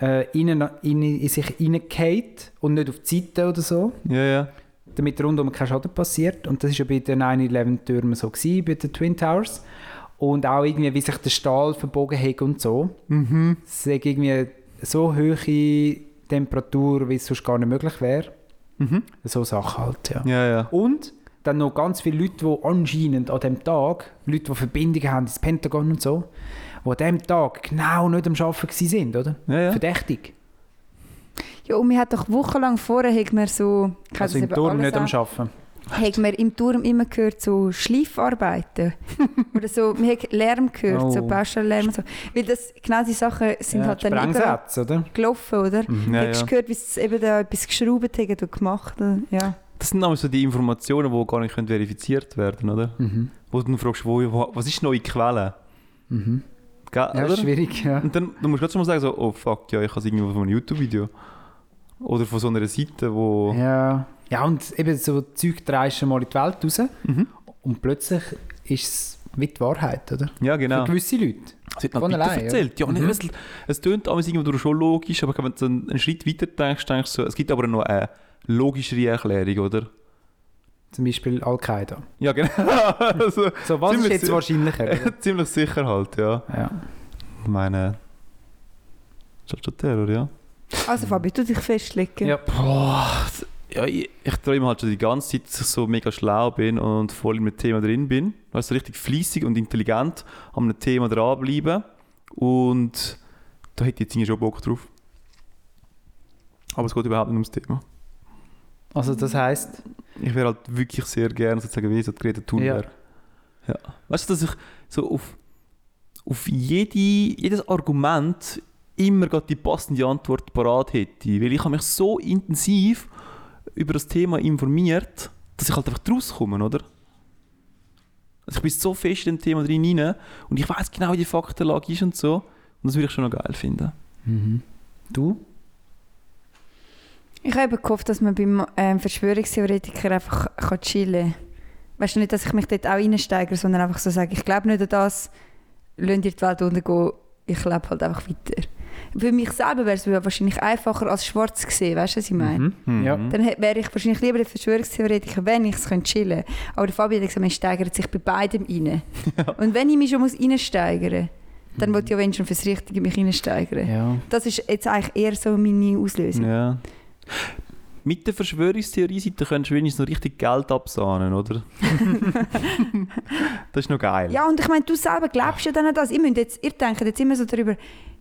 S3: äh, innen, in, in sich reingeht und nicht auf die Seite oder so,
S5: Ja, ja.
S3: damit rundum kein Schaden passiert. Und das ist ja bei den 9-11-Türmen so gewesen, bei den Twin Towers. Und auch irgendwie, wie sich der Stahl verbogen hat und so.
S5: Mhm.
S3: Es ist irgendwie so hohe Temperatur, wie es sonst gar nicht möglich wäre.
S5: Mhm.
S3: So Sachen halt, ja.
S5: Ja, ja.
S3: Und dann noch ganz viele Leute, die anscheinend an dem Tag, Leute, die Verbindungen haben ins Pentagon und so, die an dem Tag genau nicht am Arbeiten sind, oder?
S5: Ja, ja.
S3: Verdächtig.
S4: Ja, und wir hat doch wochenlang vorher hat man so,
S3: Also im Turm nicht am Arbeiten.
S4: hat man im Turm immer gehört, so Schleifarbeiten. Oder so, man hat Lärm gehört, so
S3: Oh.
S4: Baustellenlärm und so. Weil das, genau diese Sachen sind
S3: Ja,
S4: halt dann
S3: Sprengsätze, oder?
S4: gelaufen, oder?
S5: Mhm. Ja,
S4: du hast
S5: ja.
S4: gehört, wie sie eben da etwas geschraubt haben und gemacht. Ja.
S5: Das sind nämlich so die Informationen, die gar nicht können verifiziert werden oder?
S3: Mhm.
S5: Wo du dann fragst, wo, wo, was ist neue Quelle?
S3: Mhm.
S5: Gell,
S3: Ja,
S5: oder?
S3: schwierig, ja.
S5: Und dann du musst du mal sagen, so, oh fuck, ja, ich habe es irgendwo von einem YouTube-Video. Oder von so einer Seite, wo...
S3: Ja. ja, und eben so Zeug dreist schon mal in die Welt raus
S5: Mhm.
S3: und plötzlich ist es wie die Wahrheit, oder?
S5: Ja, genau.
S3: Für gewisse Leute.
S5: Es wird
S3: Von allein,
S5: erzählt. Ja,
S3: ja. Mhm.
S5: es, es tönt alles irgendwo schon logisch, aber wenn du einen, einen Schritt weiter denkst, denkst du so, es gibt aber noch eine logischere Erklärung, oder?
S3: Zum Beispiel Al-Qaida.
S5: Ja, genau. also,
S3: So, was ist jetzt wahrscheinlicher? oder?
S5: ziemlich sicher halt, ja.
S3: ja.
S5: Ich meine... Ist halt schon Terror, ja?
S4: Also Fabi, du dich festlegen.
S3: Ja.
S5: Boah, ja, ich, ich träume halt schon die ganze Zeit, dass ich so mega schlau bin und voll in einem Thema drin bin. Weißt du, richtig fließig und intelligent an einem Thema dranbleiben. Und da hätte ich jetzt schon Bock drauf. Aber es geht überhaupt nicht ums Thema.
S3: Also das heisst,
S5: Ich wäre halt wirklich sehr gerne sozusagen wie so die Greta Thunberg. Ja. Weißt du, dass ich so auf, auf jede, jedes Argument immer gerade die passende Antwort parat hätte. Weil ich habe mich so intensiv über das Thema informiert, dass ich halt einfach draus komme, oder? Also ich bin so fest in dem Thema drin rein und ich weiß genau, wie die Faktenlage ist und so. Und das würde ich schon noch geil finden.
S3: mhm. du?
S4: Ich habe gehofft, dass man beim ähm, Verschwörungstheoretiker einfach kann chillen kann. Weißt du nicht, dass ich mich dort auch reinsteigere, sondern einfach so sage, ich glaube nicht an das, lasst ihr die Welt untergehen, ich lebe halt einfach weiter. Für mich selber wäre es wahrscheinlich einfacher als schwarz zu sehen, weißt du, was ich meine?
S3: Mhm. Ja.
S4: Dann wäre ich wahrscheinlich lieber der Verschwörungstheoretiker, wenn ich es chillen könnte. Aber der Fabian hat gesagt, man steigert sich bei beidem rein. Und wenn ich mich schon muss reinsteigern muss, dann
S3: Mhm.
S4: will ich ja wenigstens fürs Richtige mich reinsteigern.
S3: Ja.
S4: Das ist jetzt eigentlich eher so meine Auslösung.
S5: Ja. Mit der Verschwörungstheorie-Seite könntest du wenigstens noch richtig Geld absahnen, oder? das ist noch geil.
S4: Ja, und ich meine, du selber glaubst ja dann an das. Müsst jetzt, ihr denkt jetzt immer so darüber,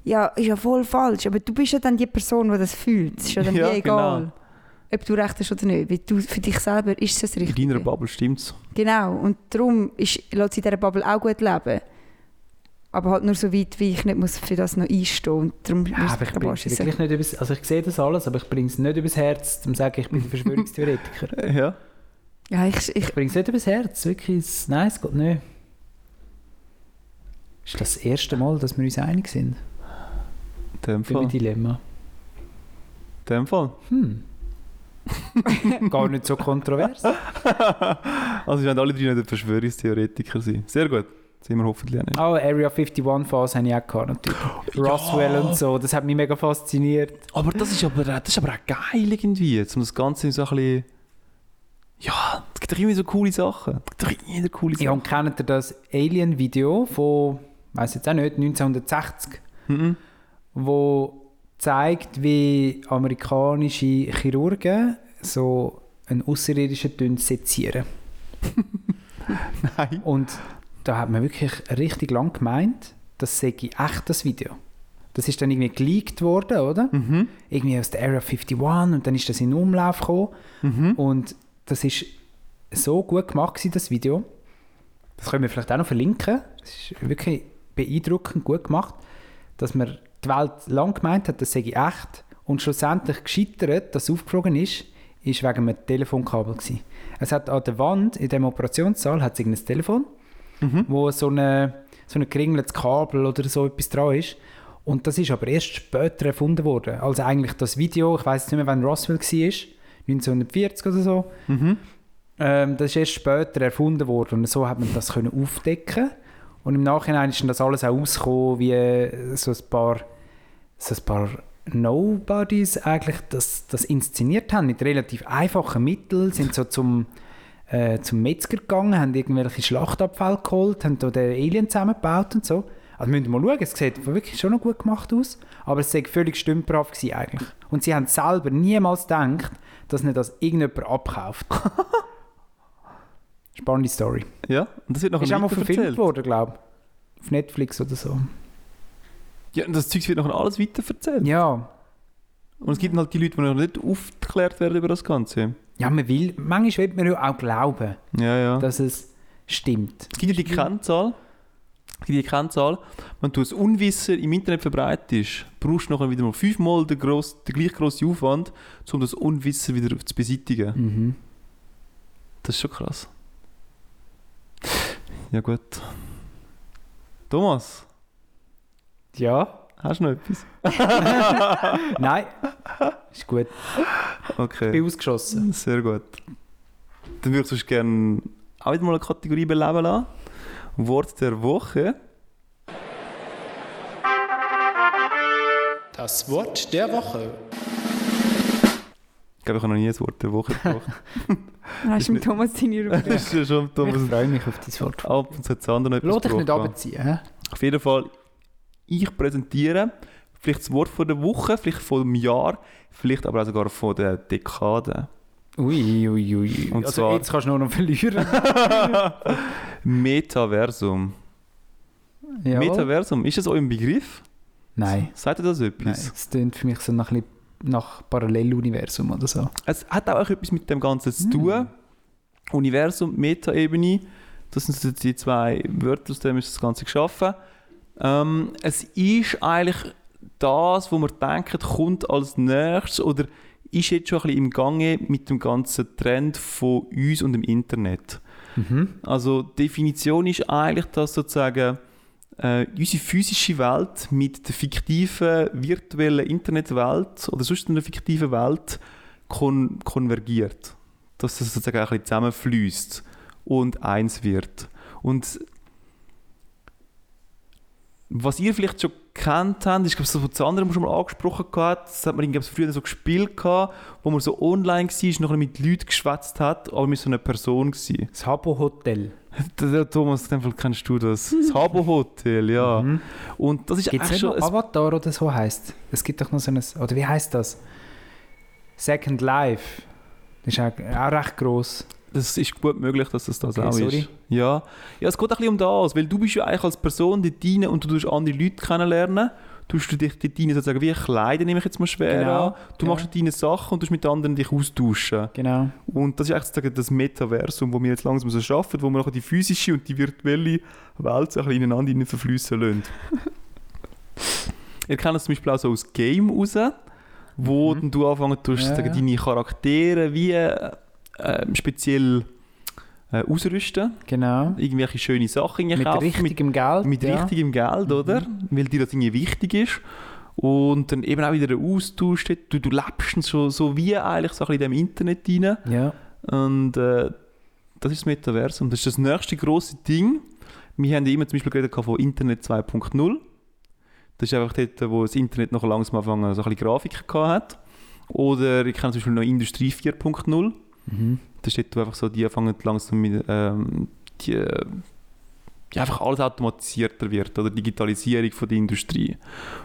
S4: ja, ist ja voll falsch, aber du bist ja dann die Person, die das fühlt. Es ist ja dann
S5: Ja,
S4: egal,
S5: genau.
S4: ob du recht hast oder nicht. Weil du, für dich selber ist es das
S5: In deiner Bubble stimmt's.
S4: Genau, und darum ist, lässt sich in dieser Bubble auch gut leben. Aber halt nur so weit, wie ich nicht muss für das noch einstehen und darum
S3: Ja,
S4: muss
S3: aber ich bringe es
S4: anschiessen.
S3: wirklich nicht übers... Also ich sehe das alles, aber ich bringe es nicht übers Herz, um zu sagen, ich bin der Verschwörungstheoretiker.
S5: Ja.
S4: Ja, ich, ich,
S3: Ich bringe es nicht übers Herz, wirklich. Nein, es geht nicht. Ist das das erste Mal, dass wir uns einig sind?
S5: In dem
S3: Für
S5: Fall.
S3: mein Dilemma.
S5: In dem Fall.
S3: Hm. Gar nicht so kontrovers.
S5: Also wir werden alle drei nicht Verschwörungstheoretiker sein. Sehr gut. Sind wir hoffentlich auch nicht.
S3: Oh, Area 51 Phase habe ich auch gehabt, natürlich. Roswell und so, das hat mich mega fasziniert.
S5: Aber das ist aber, das ist aber auch geil irgendwie, um das Ganze so ein bisschen... Ja, es gibt doch immer so coole Sachen. Es gibt doch immer coole
S3: Ja,
S5: Sachen.
S3: und kennt ihr das Alien-Video von, weiß jetzt auch nicht, 1960,
S5: Mhm.
S3: wo zeigt, wie amerikanische Chirurgen so einen Außerirdischen tun sezieren.
S5: Nein.
S3: Und da hat man wirklich richtig lang gemeint, das sei echt das Video. Das ist dann irgendwie geleakt worden, oder?
S5: Mhm.
S3: Irgendwie aus der Area 51 und dann ist das in Umlauf gekommen.
S5: Mhm.
S3: Und das ist so gut gemacht, gewesen, das Video. Das können wir vielleicht auch noch verlinken. Es ist wirklich beeindruckend gut gemacht, dass man die Welt lang gemeint hat, das sei echt. Und schlussendlich gescheitert, dass es aufgeflogen ist, ist wegen einem Telefonkabel. Gewesen. Es hat an der Wand in dem Operationssaal hat es ein Telefon,
S5: Mhm.
S3: wo so eine so ein geringeltes Kabel oder so etwas dran ist. Und das ist aber erst später erfunden worden. Also eigentlich das Video, ich weiß nicht mehr, wann Roswell war, 1940 oder so.
S5: Mhm.
S3: Ähm, das ist erst später erfunden worden und so hat man das können aufdecken und im Nachhinein ist dann das alles auch rausgekommen, wie äh, so ein paar, so ein paar Nobodies eigentlich das, das inszeniert haben mit relativ einfachen Mitteln, sind so zum, äh, zum Metzger gegangen, haben irgendwelche Schlachtabfälle geholt, haben da den Alien zusammengebaut und so. Also müsst ihr mal schauen, es sieht wirklich schon noch gut gemacht aus, aber es war völlig stümperhaft gewesen eigentlich. Und sie haben selber niemals gedacht, dass nicht das irgendjemand abkauft. Spannende Story.
S5: Ja, und das wird nachher
S3: Ist auch mal verfilmt
S5: weiterverzählt.
S3: worden, glaube ich. Auf Netflix oder so.
S5: Ja, und das Zeug wird nachher alles weiterverzählt.
S3: Ja.
S5: Und es gibt halt die Leute, die noch nicht aufgeklärt werden über das Ganze.
S3: Ja, man will, manchmal will man ja auch glauben,
S5: Ja, ja.
S3: dass es stimmt.
S5: Es gibt ja die Kennzahl. Es gibt die Kennzahl, wenn du ein Unwissen im Internet verbreitest, brauchst du nachher wieder mal fünfmal den, gross, den gleich grossen Aufwand, um das Unwissen wieder zu beseitigen.
S3: Mhm.
S5: Das ist schon krass. Ja gut. Thomas,
S3: Ja.
S5: Hast du noch etwas?
S3: Nein. Ist gut.
S5: Okay.
S3: Bin ausgeschossen.
S5: Sehr gut. Dann würde ich gerne auch wieder mal eine Kategorie beleben lassen. Wort der Woche.
S3: Das Wort der Woche.
S5: Ich glaube, ich habe noch nie ein Wort der Woche gebracht.
S4: Hast du mit Thomas seine
S5: das
S4: Rubrik?
S5: ist ja schon
S3: Ich
S5: Thomas.
S3: freue mich auf das Wort.
S5: Ab und zu hat das andere noch etwas
S3: Lass dich nicht runterziehen.
S5: Auf jeden Fall, ich präsentiere vielleicht das Wort von der Woche, vielleicht von dem Jahr, vielleicht aber auch sogar von der Dekade.
S3: Ui, ui, ui.
S5: Und
S3: also
S5: zwar-
S3: jetzt kannst du nur noch verlieren.
S5: Metaversum.
S3: ja.
S5: Metaversum, ist das euer Begriff?
S3: Nein.
S5: Sagt ihr das
S3: Nein.
S5: etwas?
S3: Es klingt für mich so nach, ein nach Paralleluniversum oder so.
S5: Es hat auch etwas mit dem Ganzen
S3: Hm.
S5: zu tun. Universum, Metaebene, das sind die zwei Wörter, aus denen ist das Ganze geschaffen. Ähm, es ist eigentlich das, wo man denkt, kommt als nächstes oder ist jetzt schon ein bisschen im Gange mit dem ganzen Trend von uns und dem Internet.
S3: Mhm.
S5: Also die Definition ist eigentlich, dass sozusagen äh, unsere physische Welt mit der fiktiven virtuellen Internetwelt oder sonst einer fiktiven Welt kon konvergiert. Dass das sozusagen ein bisschen zusammenfließt und eins wird. Und was ihr vielleicht schon kennt habt, ist, glaube ich, das, was das andere schon mal angesprochen hat, das hat man glaube früher so gespielt, gehabt, wo man so online war, noch mit Leuten geschwätzt hat, aber mit so einer Person war.
S3: Das Habo Hotel.
S5: Thomas, in dem Fall kennst du das. Das Habo Hotel, ja.
S3: Mhm.
S5: Und das ist
S3: Gibt es
S5: eigentlich
S3: nicht
S5: schon...
S3: noch
S5: ein-
S3: Avatar oder so heißt Es gibt doch noch so ein... Oder wie heißt das? Second Life. Das ist auch, auch recht gross.
S5: Das ist gut möglich, dass das das
S3: Okay,
S5: auch
S3: sorry.
S5: ist. Ja. ja, es geht ein bisschen um das, weil du bist ja eigentlich als Person dort rein und du tust andere Leute kennenlernen. Du tust dich dort rein sozusagen wie kleiden, nehme ich jetzt mal schwer
S3: Genau,
S5: an. Du
S3: ja.
S5: machst dort deine Sachen und du mit anderen dich austauschen.
S3: Genau.
S5: Und das ist eigentlich sozusagen das Metaversum, wo wir jetzt langsam so schaffen, wo wir die physische und die virtuelle Welt so ein bisschen ineinander verfließen lassen. Ihr kennt es zum Beispiel auch so aus Game raus, wo
S3: Mhm.
S5: du anfangen tust,
S3: ja.
S5: deine Charaktere wie äh, speziell äh, ausrüsten,
S3: Genau.
S5: irgendwelche schöne Sachen
S3: Mit
S5: kaufen,
S3: richtigem Geld.
S5: mit, mit
S3: ja.
S5: richtigem Geld, oder? Weil dir das irgendwie wichtig ist. Und dann eben auch wieder ein Austausch. Du, du lebst dann so, wie eigentlich so ein bisschen in dem Internet rein.
S3: Ja.
S5: Und äh, das ist das Metaversum. Das ist das nächste große Ding. Wir haben ja immer zum Beispiel geredet von Internet 2.0. Das ist einfach dort, wo das Internet noch langsam anfangen, so ein bisschen Grafiken gehabt hat. Oder ich kenne zum Beispiel noch Industrie 4.0.
S3: Mhm.
S5: Das ist dort, wo einfach so, die anfangen langsam mit, ähm, die, ja, einfach alles automatisierter wird, oder Digitalisierung von der Industrie.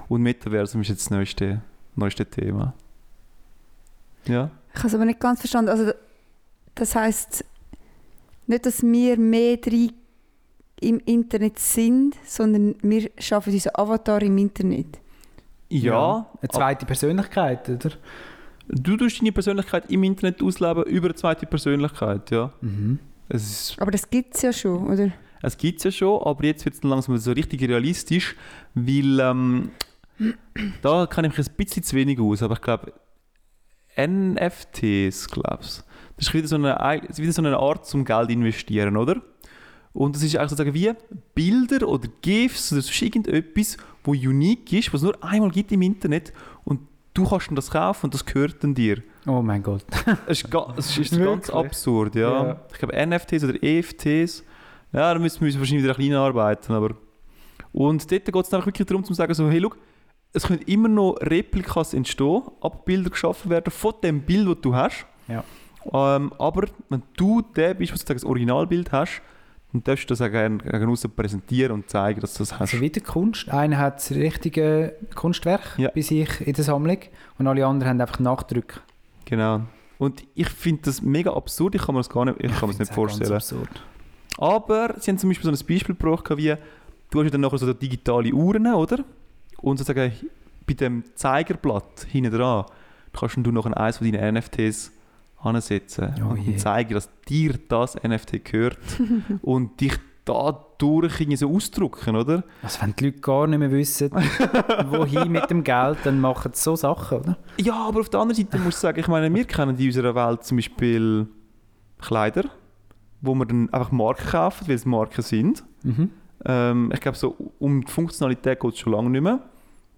S5: Und Metaversum ist jetzt das neueste, neueste Thema. Ja.
S4: Ich habe es aber nicht ganz verstanden. Also, das heisst nicht, dass wir mehr drin im Internet sind, sondern wir schaffen unseren Avatar im Internet.
S5: Ja,
S3: Eine zweite Persönlichkeit, oder?
S5: Du tust deine Persönlichkeit im Internet ausleben über eine zweite Persönlichkeit, ja.
S3: Mhm.
S5: Es, ist,
S4: Aber das gibt es ja schon, oder?
S5: es gibt es ja schon, aber jetzt wird es langsam so richtig realistisch, weil ähm, da kenne ich mich ein bisschen zu wenig aus, aber ich glaube, NFTs, glaub's. Das ist wieder so, eine, wieder so eine Art zum Geld investieren, oder? Und das ist eigentlich sozusagen wie Bilder oder GIFs oder sonst irgendetwas, wo unique ist, was es nur einmal gibt im Internet und du kannst dann das kaufen und das gehört dann dir.
S3: Oh mein Gott.
S5: Es ist, ga, es ist ganz absurd, ja.
S3: Ja.
S5: Ich glaube NFTs oder EFTs, ja, da müssen wir wahrscheinlich wieder klein arbeiten, aber... Und dort geht es einfach wirklich darum, zu sagen, so, hey, schau, es können immer noch Replikas entstehen, Abbilder geschaffen werden von dem Bild, das du hast.
S3: Ja.
S5: Ähm, aber wenn du der bist, was sozusagen das Originalbild hast, dann darfst du das auch gerne aussen präsentieren und zeigen, dass du das hast.
S3: Also wieder Kunst. Einer hat das richtige Kunstwerk
S5: Ja.
S3: bei sich in der Sammlung und alle anderen haben einfach Nachdrücke.
S5: Genau. Und ich finde das mega absurd, ich kann mir das gar nicht, ich kann mir das nicht vorstellen.
S3: Absurd.
S5: Aber sie haben zum Beispiel so ein Beispiel gebraucht, wie du hast ja dann nachher so digitale Uhren, oder? Und sozusagen bei dem Zeigerblatt hinten dran kannst du noch eins von deinen NFTs ansetzen
S3: Oh
S5: und zeigen, dass dir das NFT gehört und dich dadurch irgendwie so ausdrücken, oder?
S3: Also wenn die Leute gar nicht mehr wissen, wohin mit dem Geld, dann machen sie so Sachen, oder?
S5: Ja, aber auf der anderen Seite muss ich sagen, ich meine, wir kennen in unserer Welt zum Beispiel Kleider, wo wir dann einfach Marken kaufen, weil es Marken sind.
S3: Mhm.
S5: Ähm, ich glaube, so um die Funktionalität geht es schon lange nicht mehr.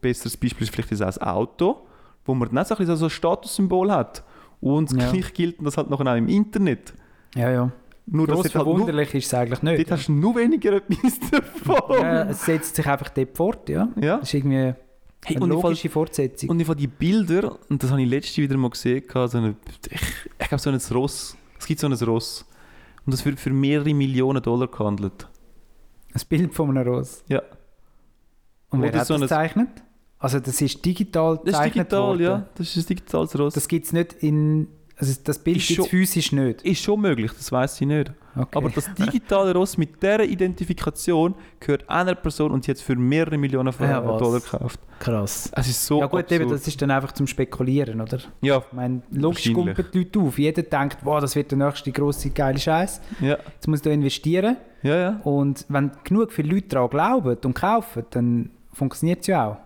S5: Besseres Beispiel ist vielleicht das Auto, wo man dann auch so ein Statussymbol hat. Und
S3: Ja.
S5: gleich gilt das halt noch auch im Internet.
S3: Ja, ja.
S5: Nur,
S3: Gross
S5: dort halt nur,
S3: verwunderlich ist es eigentlich nicht.
S5: dort hast du nur weniger etwas davon.
S3: ja, es setzt sich einfach dort fort, ja.
S5: Ja.
S3: Das ist irgendwie
S5: Hey,
S3: eine
S5: und, im Fall,
S3: logische Fortsetzung.
S5: und im Fall die Bilder, und das habe ich letztens wieder mal gesehen, so eine, ich, ich glaube so ein Ross. Es gibt so ein Ross. Und das wird für mehrere Millionen Dollar gehandelt.
S3: Ein Bild von einem Ross.
S5: Ja.
S3: Und wer
S5: Oder
S3: hat
S5: so
S3: das gezeichnet? Also das ist digital
S5: Das ist digital,
S3: worden.
S5: ja. Das ist ein digitales Ross.
S3: Das gibt es nicht in... Also das Bild
S5: Ist
S3: gibt es physisch nicht.
S5: ist schon möglich, das weiß ich nicht.
S3: Okay.
S5: Aber das digitale Ross mit dieser Identifikation gehört einer Person und sie hat es für mehrere Millionen von
S3: Ja?
S5: Dollar gekauft.
S3: Krass.
S5: Es ist so
S3: ja gut, eben,
S5: absurd.
S3: das ist dann einfach zum Spekulieren, oder?
S5: ja,
S3: Ich meine, logisch kumpeln die Leute auf. Jeder denkt, wow, das wird der nächste grosse geile Scheiß.
S5: ja,
S3: Jetzt muss du investieren.
S5: ja, ja.
S3: Und wenn genug viele Leute daran glauben und kaufen, dann funktioniert es ja auch.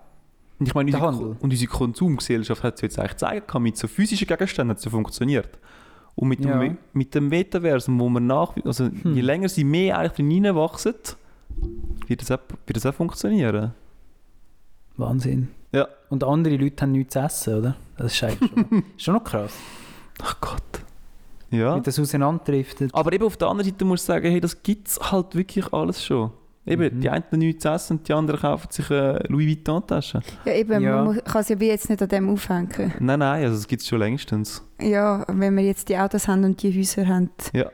S5: Und ich meine, unsere,
S3: Handel.
S5: und unsere Konsumgesellschaft hat es jetzt eigentlich gezeigt, mit so physischen Gegenständen hat es ja funktioniert. Und mit,
S3: Ja.
S5: dem, mit dem Metaversum, wo man nach, also
S3: Hm.
S5: je länger sie mehr eigentlich drin hineinwachsen, wird das, auch, wird das auch funktionieren.
S3: Wahnsinn.
S5: Ja.
S3: Und andere Leute haben nichts zu essen, oder? Das ist eigentlich schon, schon noch krass.
S5: Ach Gott. Ja.
S3: Wie das auseinanderdriftet.
S5: Aber eben auf der anderen Seite muss ich sagen, hey, das gibt es halt wirklich alles schon. Eben,
S3: Mhm.
S5: die einen haben nichts zu essen und die anderen kaufen sich eine Louis Vuitton-Tasche.
S4: Ja, eben,
S3: Ja.
S4: man kann es ja wie jetzt nicht an dem aufhängen.
S5: Nein, nein, also das gibt es schon längstens.
S4: Ja, wenn wir jetzt die Autos haben und die Häuser haben,
S5: Ja.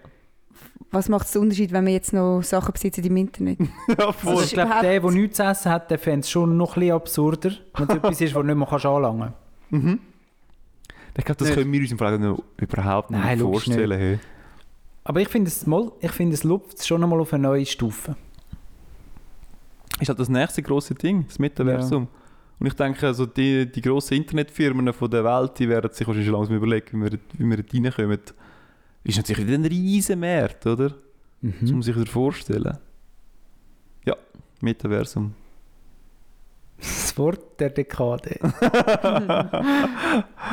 S4: was macht den Unterschied, wenn wir jetzt noch Sachen besitzen im Internet?
S5: ja,
S3: Also
S5: voll.
S3: ich glaube,
S4: überhaupt-
S3: der, der nichts zu essen hat, der fände es schon noch ein bisschen absurder, wenn es etwas ist, was nicht mehr kannst anlangen
S5: Mhm. Ich glaube, das
S3: Nicht.
S5: können wir uns im Fall noch überhaupt nicht
S3: Nein,
S5: vorstellen. Hey.
S3: Aber ich finde, es, mal- ich finde, es lupft schon einmal auf eine neue Stufe.
S5: Ist halt das nächste große Ding, das Metaversum. Und ich denke, also die, die grossen Internetfirmen von der Welt, die werden sich wahrscheinlich langsam überlegen, wie wir, wie wir reinkommen. Ist natürlich wieder ein riesen Markt, oder? Das muss
S3: Mhm.
S5: man sich vorstellen. Ja, Metaversum.
S3: Das Wort der Dekade.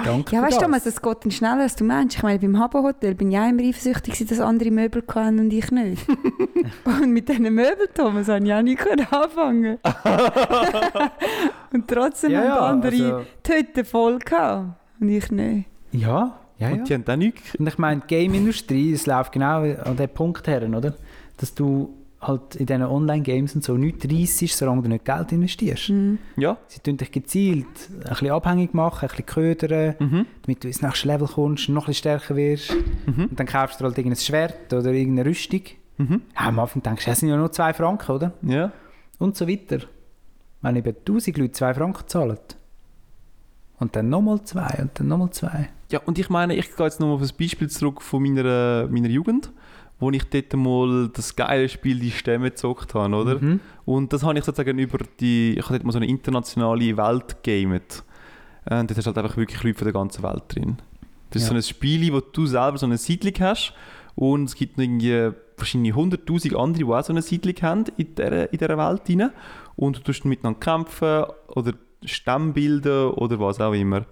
S3: Danke
S4: Ja, weißt du,
S3: das.
S4: Thomas, es geht dann schneller, als du meinst. Ich meine, beim Habbo-Hotel bin ich auch immer eifersüchtig, dass andere Möbel hatten und ich nicht. und mit diesen Möbeln, Thomas, habe ich auch nicht können anfangen Und trotzdem
S3: ja,
S4: haben andere
S3: also,
S4: die Hütte voll gehabt und ich nicht.
S3: ja, ja, ja.
S5: Und die haben auch nichts.
S3: Und ich meine, die Game-Industrie, es läuft genau an den Punkt her, oder? Dass du halt in diesen Online-Games und so nichts reissest, solange du nicht Geld investierst.
S4: Mhm.
S5: Ja.
S3: Sie tun dich gezielt ein bisschen abhängig machen, ein bisschen ködern,
S5: Mhm.
S3: damit du ins nächste Level kommst, noch ein bisschen stärker wirst.
S5: Mhm.
S3: Und dann kaufst du halt irgendein Schwert oder irgendeine Rüstung.
S5: Mhm.
S3: Ja, am Anfang denkst du, das sind ja nur 2 Franken, oder?
S5: Ja.
S3: Und so weiter. Wenn eben 1000 Leute 2 Franken zahlen. Und dann nochmal 2 und dann nochmal 2.
S5: Ja, und ich meine, ich gehe jetzt noch auf ein Beispiel zurück von meiner, meiner Jugend, wo ich dort mal das geile Spiel «Die Stämme» gezockt habe, oder?
S3: Mhm.
S5: Und das habe ich sozusagen über die, ich habe dort mal so eine internationale Welt gegamet. Äh, Und dort hast du halt einfach wirklich Leute von der ganzen Welt drin. Das ist
S3: Ja.
S5: so ein Spiel, wo du selber so eine Siedlung hast und es gibt irgendwie wahrscheinlich 100'000 andere, die auch so eine Siedlung haben in dieser, in dieser Welt rein. Und du tust miteinander kämpfen oder Stämme bilden oder was auch immer.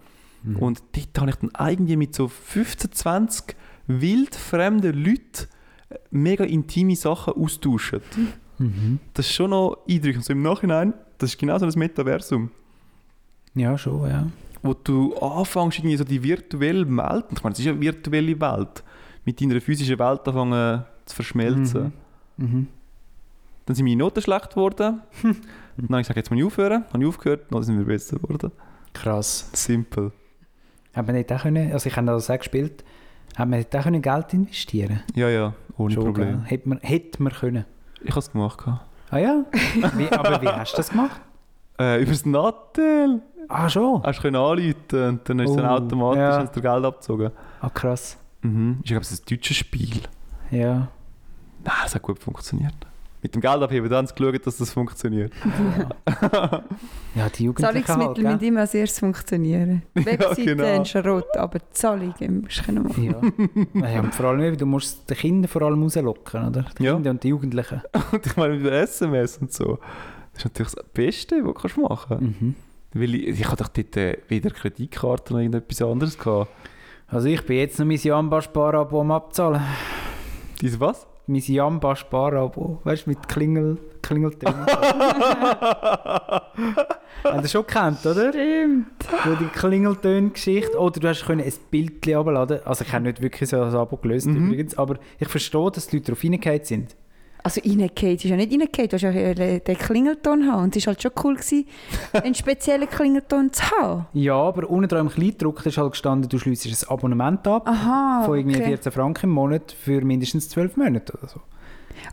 S3: Mhm.
S5: Und dort habe ich dann irgendwie mit so 15, 20 wildfremden Leuten mega intime Sachen austauschen.
S3: Mhm.
S5: Das ist schon noch eindrücklich. So im Nachhinein, das ist genau so ein Metaversum,
S3: Ja, schon, ja.
S5: wo du anfängst, irgendwie so die virtuelle Welt, ich meine, es ist ja eine virtuelle Welt, mit deiner physischen Welt anfangen zu verschmelzen.
S3: Mhm. Mhm.
S5: Dann sind meine Noten schlecht geworden. dann habe ich gesagt, jetzt muss ich aufhören. Habe ich aufgehört, dann sind wir besser geworden.
S3: Krass.
S5: Simpel.
S3: Hat man nicht auch können, also ich habe das auch gespielt, man nicht auch können Geld investieren
S5: Ja, ja, ohne
S3: Schon,
S5: Problem.
S3: gell? Hätte man, hätte man können.
S5: Ich habe es gemacht.
S3: Ah ja? Wie, aber wie hast du das gemacht?
S5: Äh, über das Nattel.
S3: Ah schon?
S5: Hast du können anrufen und dann ist es dann
S3: Oh,
S5: automatisch
S3: ja.
S5: hast du Geld abgezogen.
S3: Ah krass.
S5: Mhm. Ich glaube, es ist ein deutsches Spiel.
S3: Ja.
S5: Nein, es hat gut funktioniert. Mit dem Geld abheben, dann haben sie geschaut, dass das funktioniert.
S3: Ja, die Jugendlichen
S4: Zahlungsmittel
S3: halt,
S4: müssen
S3: gell?
S4: immer als erstes funktionieren. Webseite
S5: genau.
S4: ist rot, aber die Zahlungen musst du machen.
S3: Ja. ja, und vor allem, du musst die Kinder vor allem rauslocken, oder? Die
S5: Ja.
S3: Kinder und die Jugendlichen.
S5: Und ich meine, mit SMS und so, das ist natürlich das Beste, was du kannst machen
S3: Mhm.
S5: Weil ich, ich hatte doch dort äh, weder Kreditkarte noch irgendetwas anderes. Gehabt.
S3: Also ich bin jetzt noch mein Jamba-Sparabo am abzahlen.
S5: Diese was?
S3: Mein Jamba-Sparabo. Weißt du, mit Klingel, Klingeltönen. Habt ihr schon gekannt, oder?
S4: Stimmt.
S3: Wo die Klingeltöne-Geschichte. Oder du hast können ein Bild abladen Also ich habe nicht wirklich so ein Abo gelöst
S5: Mhm.
S3: übrigens. Aber ich verstehe, dass die Leute darauf hingehauen sind.
S4: Also reingefallen ist ja nicht reingefallen, du hast ja den Klingelton haben. Und es war halt schon cool, gewesen, einen speziellen Klingelton zu haben.
S3: Ja, aber unten dran im Kleindruck ist halt gestanden, du schliessest ein Abonnement ab.
S4: Aha,
S3: Von irgendwie
S4: okay.
S3: 14 Franken im Monat für mindestens 12 Monate oder so.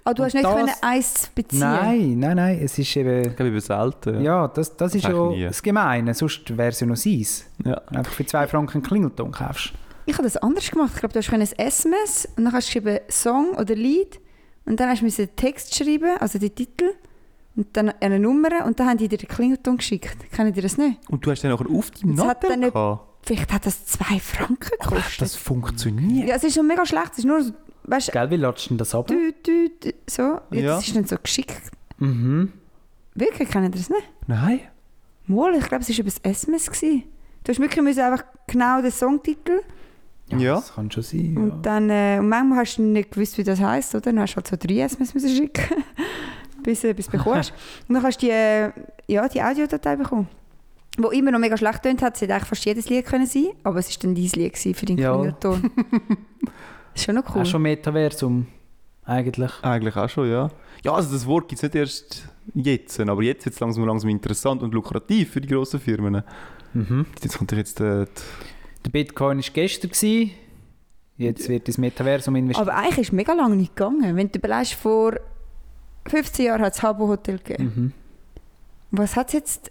S4: Ah, du hast
S3: Und
S4: nicht
S3: das-
S4: können eins beziehen
S3: Nein, nein, nein. Es ist eben.
S5: Ich glaube, über selten.
S3: Ja, das, das ist ja das Gemeine. Sonst wäre es ja noch seins.
S5: Ja.
S3: Einfach für 2 Franken einen Klingelton kaufst.
S4: Ich habe das anders gemacht. Ich glaube, du hast ein SMS und dann hast du geschrieben Song oder Lied und dann hast du den Text schreiben, also den Titel und dann eine Nummer und dann haben die dir den Klingelton geschickt. Kennen die das nicht?
S5: Und du hast dann nachher auf deinem
S4: nicht-
S5: gehabt.
S4: Vielleicht hat das zwei Franken gekostet.
S5: das funktioniert.
S4: ja, es ist schon mega schlecht. Es ist nur weißt du,
S3: Gell, wie latschst du denn das ab?
S4: dü, dü, dü, so. Jetzt
S5: Ja.
S4: ist dann so geschickt.
S3: Mhm.
S4: Wirklich, kennen die das nicht?
S5: Nein.
S4: Mal, ich glaube, es war über das SMS. Gewesen. Du hast wirklich müssen einfach genau den Songtitel
S5: Ja.
S3: Das kann schon sein.
S4: Und
S3: Ja.
S4: dann, äh, und manchmal hast du nicht gewusst, wie das heisst, oder? Dann hast du halt so drei SMS müssen schicken, bis, äh, bis du bekommst. und dann hast du die, äh, ja, die Audiodatei bekommen. Wo immer noch mega schlecht tönt hat, es hätte eigentlich fast jedes Lied können sein, aber es war dann dein Lied gewesen für den
S3: Ja.
S4: Klingelton. das ist schon noch cool.
S3: Auch schon Metaversum. Eigentlich.
S5: Eigentlich auch schon, ja. Ja, also das Wort gibt es nicht erst jetzt, aber jetzt wird es langsam, langsam interessant und lukrativ für die grossen Firmen.
S3: Mhm.
S5: Jetzt kommt jetzt äh,
S3: Der Bitcoin war gestern. Gewesen. Jetzt wird das Metaversum investiert.
S4: aber eigentlich ist es mega lange nicht gegangen. Wenn du überlegst, vor 15 Jahren hat es Habbo Hotel gegeben.
S3: Mhm.
S4: Was hat jetzt...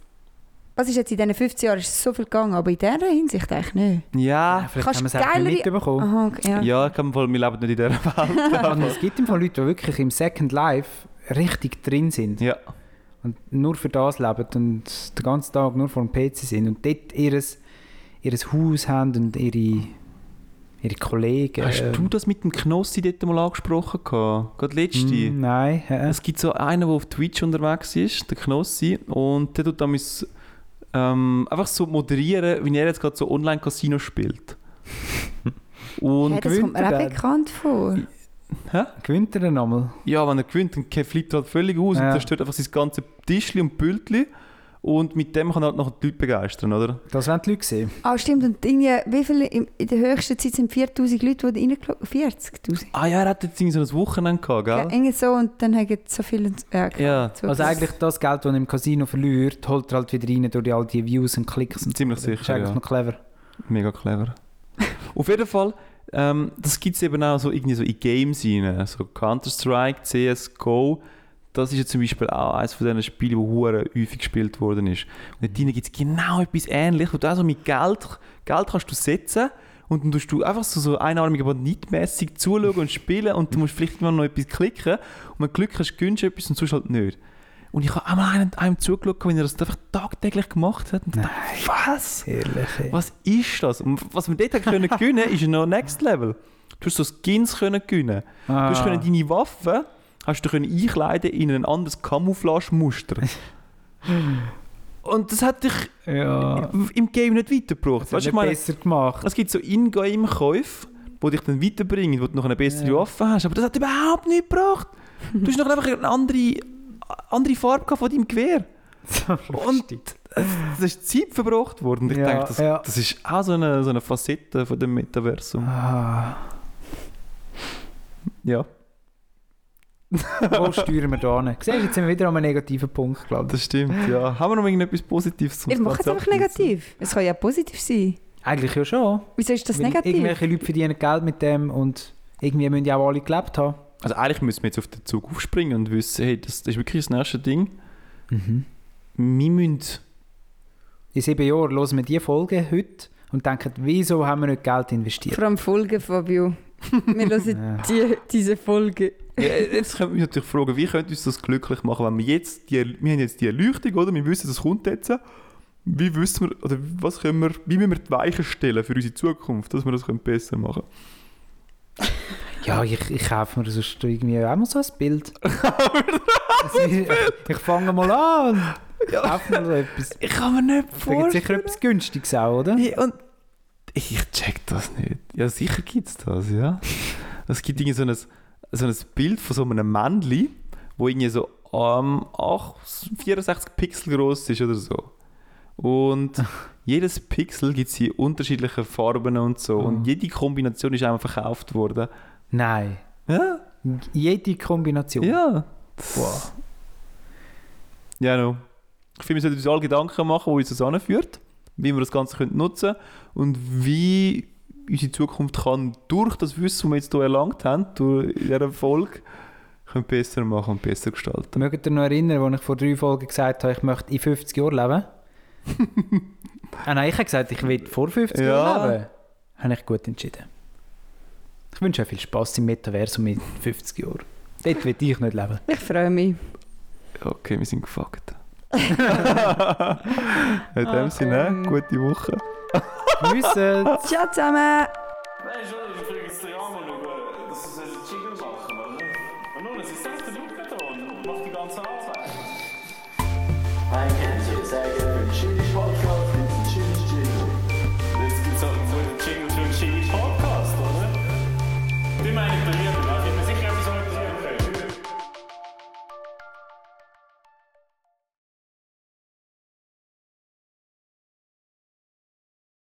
S4: Was ist jetzt in diesen 15 Jahren? Ist so viel gegangen, aber in dieser Hinsicht eigentlich nicht.
S5: Ja,
S3: Vielleicht
S4: kannst
S3: haben wir es auch nicht
S4: geilere-
S3: mitbekommen.
S4: Aha, okay, ja.
S5: ja, ich glaube, wir leben nicht in dieser Welt.
S3: Es gibt im Fall Leute, die wirklich im Second Life richtig drin sind.
S5: ja.
S3: Und nur für das leben und den ganzen Tag nur vor dem PC sind. Und dort ihres, ihres Haus haben und ihre, ihre Kollegen.
S5: Hast
S3: ähm,
S5: du das mit dem Knossi dort mal angesprochen? gehabt? Gerade letzte?
S3: Mm, Nein. hä?
S5: Es gibt so einen, der auf Twitch unterwegs ist, der Knossi, und der tut dann ähm, einfach so moderieren, wie er jetzt gerade so Online-Casino spielt. Und
S4: Hey, das kommt mir auch bekannt vor.
S5: hä?
S3: Gewinnt er dann einmal?
S5: ja, wenn er gewinnt, dann flippt er halt völlig aus
S3: Ja.
S5: und zerstört einfach sein ganzes Tischli und Pültli. Und mit dem kann halt noch die Leute begeistern, oder?
S3: Das wollen die Leute sehen.
S4: Ah, stimmt. Und irgendwie, wie viele, in in der höchsten Zeit sind 4000 Leute, die reingeschaut haben. 40'000?
S5: Ah ja, er hat jetzt irgendwie so ein Wochenende gehabt,
S4: Ja,
S5: gell?
S4: irgendwie so und dann haben so viele... Ja,
S5: Ja,
S4: so-
S3: Also eigentlich das Geld, das er im Casino verliert, holt er halt wieder rein durch all die Views und Klicks. Und
S5: Ziemlich
S3: so. Das ist
S5: sicher,
S3: eigentlich
S5: ja.
S3: noch clever.
S5: Mega clever. Auf jeden Fall, ähm, das gibt es eben auch so irgendwie so in Games rein. So Counter-Strike, CSGO. Das ist ja zum Beispiel auch eines von diesen Spielen, die hure häufig gespielt worden ist. Und dort drinnen gibt es genau etwas Ähnliches, wo du auch so mit Geld, Geld kannst du setzen und dann tust du einfach so, so einarmig, aber nicht mäßig zuschauen und spielen und du musst vielleicht immer noch etwas klicken und wenn du Glück hast, gönnst du etwas und sonst halt nicht. Und ich habe einmal einem, einem zugeschaut, wenn er das einfach tagtäglich gemacht hat und dachte, was?
S3: Herrlich. ey.
S5: Was ist das? Und was wir dort können gewinnen ist ja noch Next Level. Du hast so Skins können gewinnen. Du hast
S3: Ah.
S5: können deine Waffen hast du können einkleiden in ein anderes Camouflage-Muster. Und das hat dich
S3: Ja.
S5: im Game nicht weitergebracht.
S3: Das
S5: Weißt meine,
S3: besser gemacht.
S5: es gibt so Ingame-Käufe, die dich dann weiterbringen, wo du noch eine bessere
S3: Ja.
S5: Waffe hast. Aber das hat überhaupt nichts gebracht. Du hast noch einfach eine andere, andere Farbe von deinem Gewehr. Und das ist Zeit verbracht worden. Ich
S3: Ja,
S5: denke, das,
S3: ja.
S5: das ist auch so eine, so eine Facette von dem Metaversum.
S3: Ah.
S5: Ja,
S3: Wo steuern wir da hin? Siehst du, jetzt sind wir wieder an einem negativen Punkt, glaube ich.
S5: das stimmt. Ja. Haben wir noch irgendetwas Positives zum
S4: Ich mache es einfach negativ. Es kann ja positiv sein.
S3: Eigentlich ja schon.
S4: Wieso ist das
S3: Weil
S4: negativ?
S3: Irgendwelche Leute verdienen Geld mit dem und irgendwie müssen ja auch alle gelebt haben.
S5: Also eigentlich müssen wir jetzt auf den Zug aufspringen und wissen, hey, das, das ist wirklich das nächste Ding.
S3: Mhm.
S5: Wir müssen...
S3: In sieben Jahren hören wir diese Folge heute und denken, wieso haben wir nicht Geld investiert?
S4: Vor allem Folgen, Fabio. Wir hören
S3: Ja.
S4: die, diese Folge.
S5: Ja, Jetzt können wir uns natürlich fragen, wie könnte uns das glücklich machen, wenn wir jetzt die, wir haben jetzt die Erleuchtung, oder? Wir wissen, das kommt jetzt. Wie wissen wir, oder was können wir, wie müssen wir die Weichen stellen für unsere Zukunft, dass wir das können besser machen
S3: Ja, ich, ich kaufe mir sonst irgendwie auch mal so ein Bild. Also, ich, ich fange mal an und kaufe mal so etwas.
S5: Ich kann mir nicht
S3: Da gibt sicher etwas Günstiges auch, oder?
S5: Hey, und ich check das nicht. Ja, sicher gibt es das, ja. Es gibt irgendwie so ein, so ein Bild von so einem Männchen, wo irgendwie so ähm, 8, 64 Pixel groß ist oder so. Und jedes Pixel gibt es in unterschiedlichen Farben und so.
S3: Ah.
S5: Und jede Kombination ist einfach verkauft worden.
S3: Nein.
S5: Ja,
S3: Jede Kombination.
S5: ja.
S3: Wow.
S5: Ja, no. Ich finde, wir sollten uns alle Gedanken machen, wo uns das anführt, wie wir das Ganze können nutzen und wie unsere Zukunft kann durch das Wissen, das wir jetzt hier erlangt haben, durch diese Folge, können besser machen und besser gestalten.
S3: Mögt ihr noch erinnern, als ich vor drei Folgen gesagt habe, ich möchte in 50 Jahren leben? ah, nein, ich habe gesagt, ich will vor 50
S5: Ja.
S3: Jahren leben. Habe ich gut entschieden. Ich wünsche euch viel Spaß im Metaversum in 50 Jahren. Dort will ich nicht leben.
S4: Ich freue mich.
S5: Okay, wir sind gefuckt. In dem Sinne, gute Woche.
S3: Müssen.
S4: Ciao zusammen!
S1: Nein, schon, ich jetzt den Jan über, dass sie einen Jingle machen, oder? Und nun, es ist selbst der da und macht die ganze Arbeit.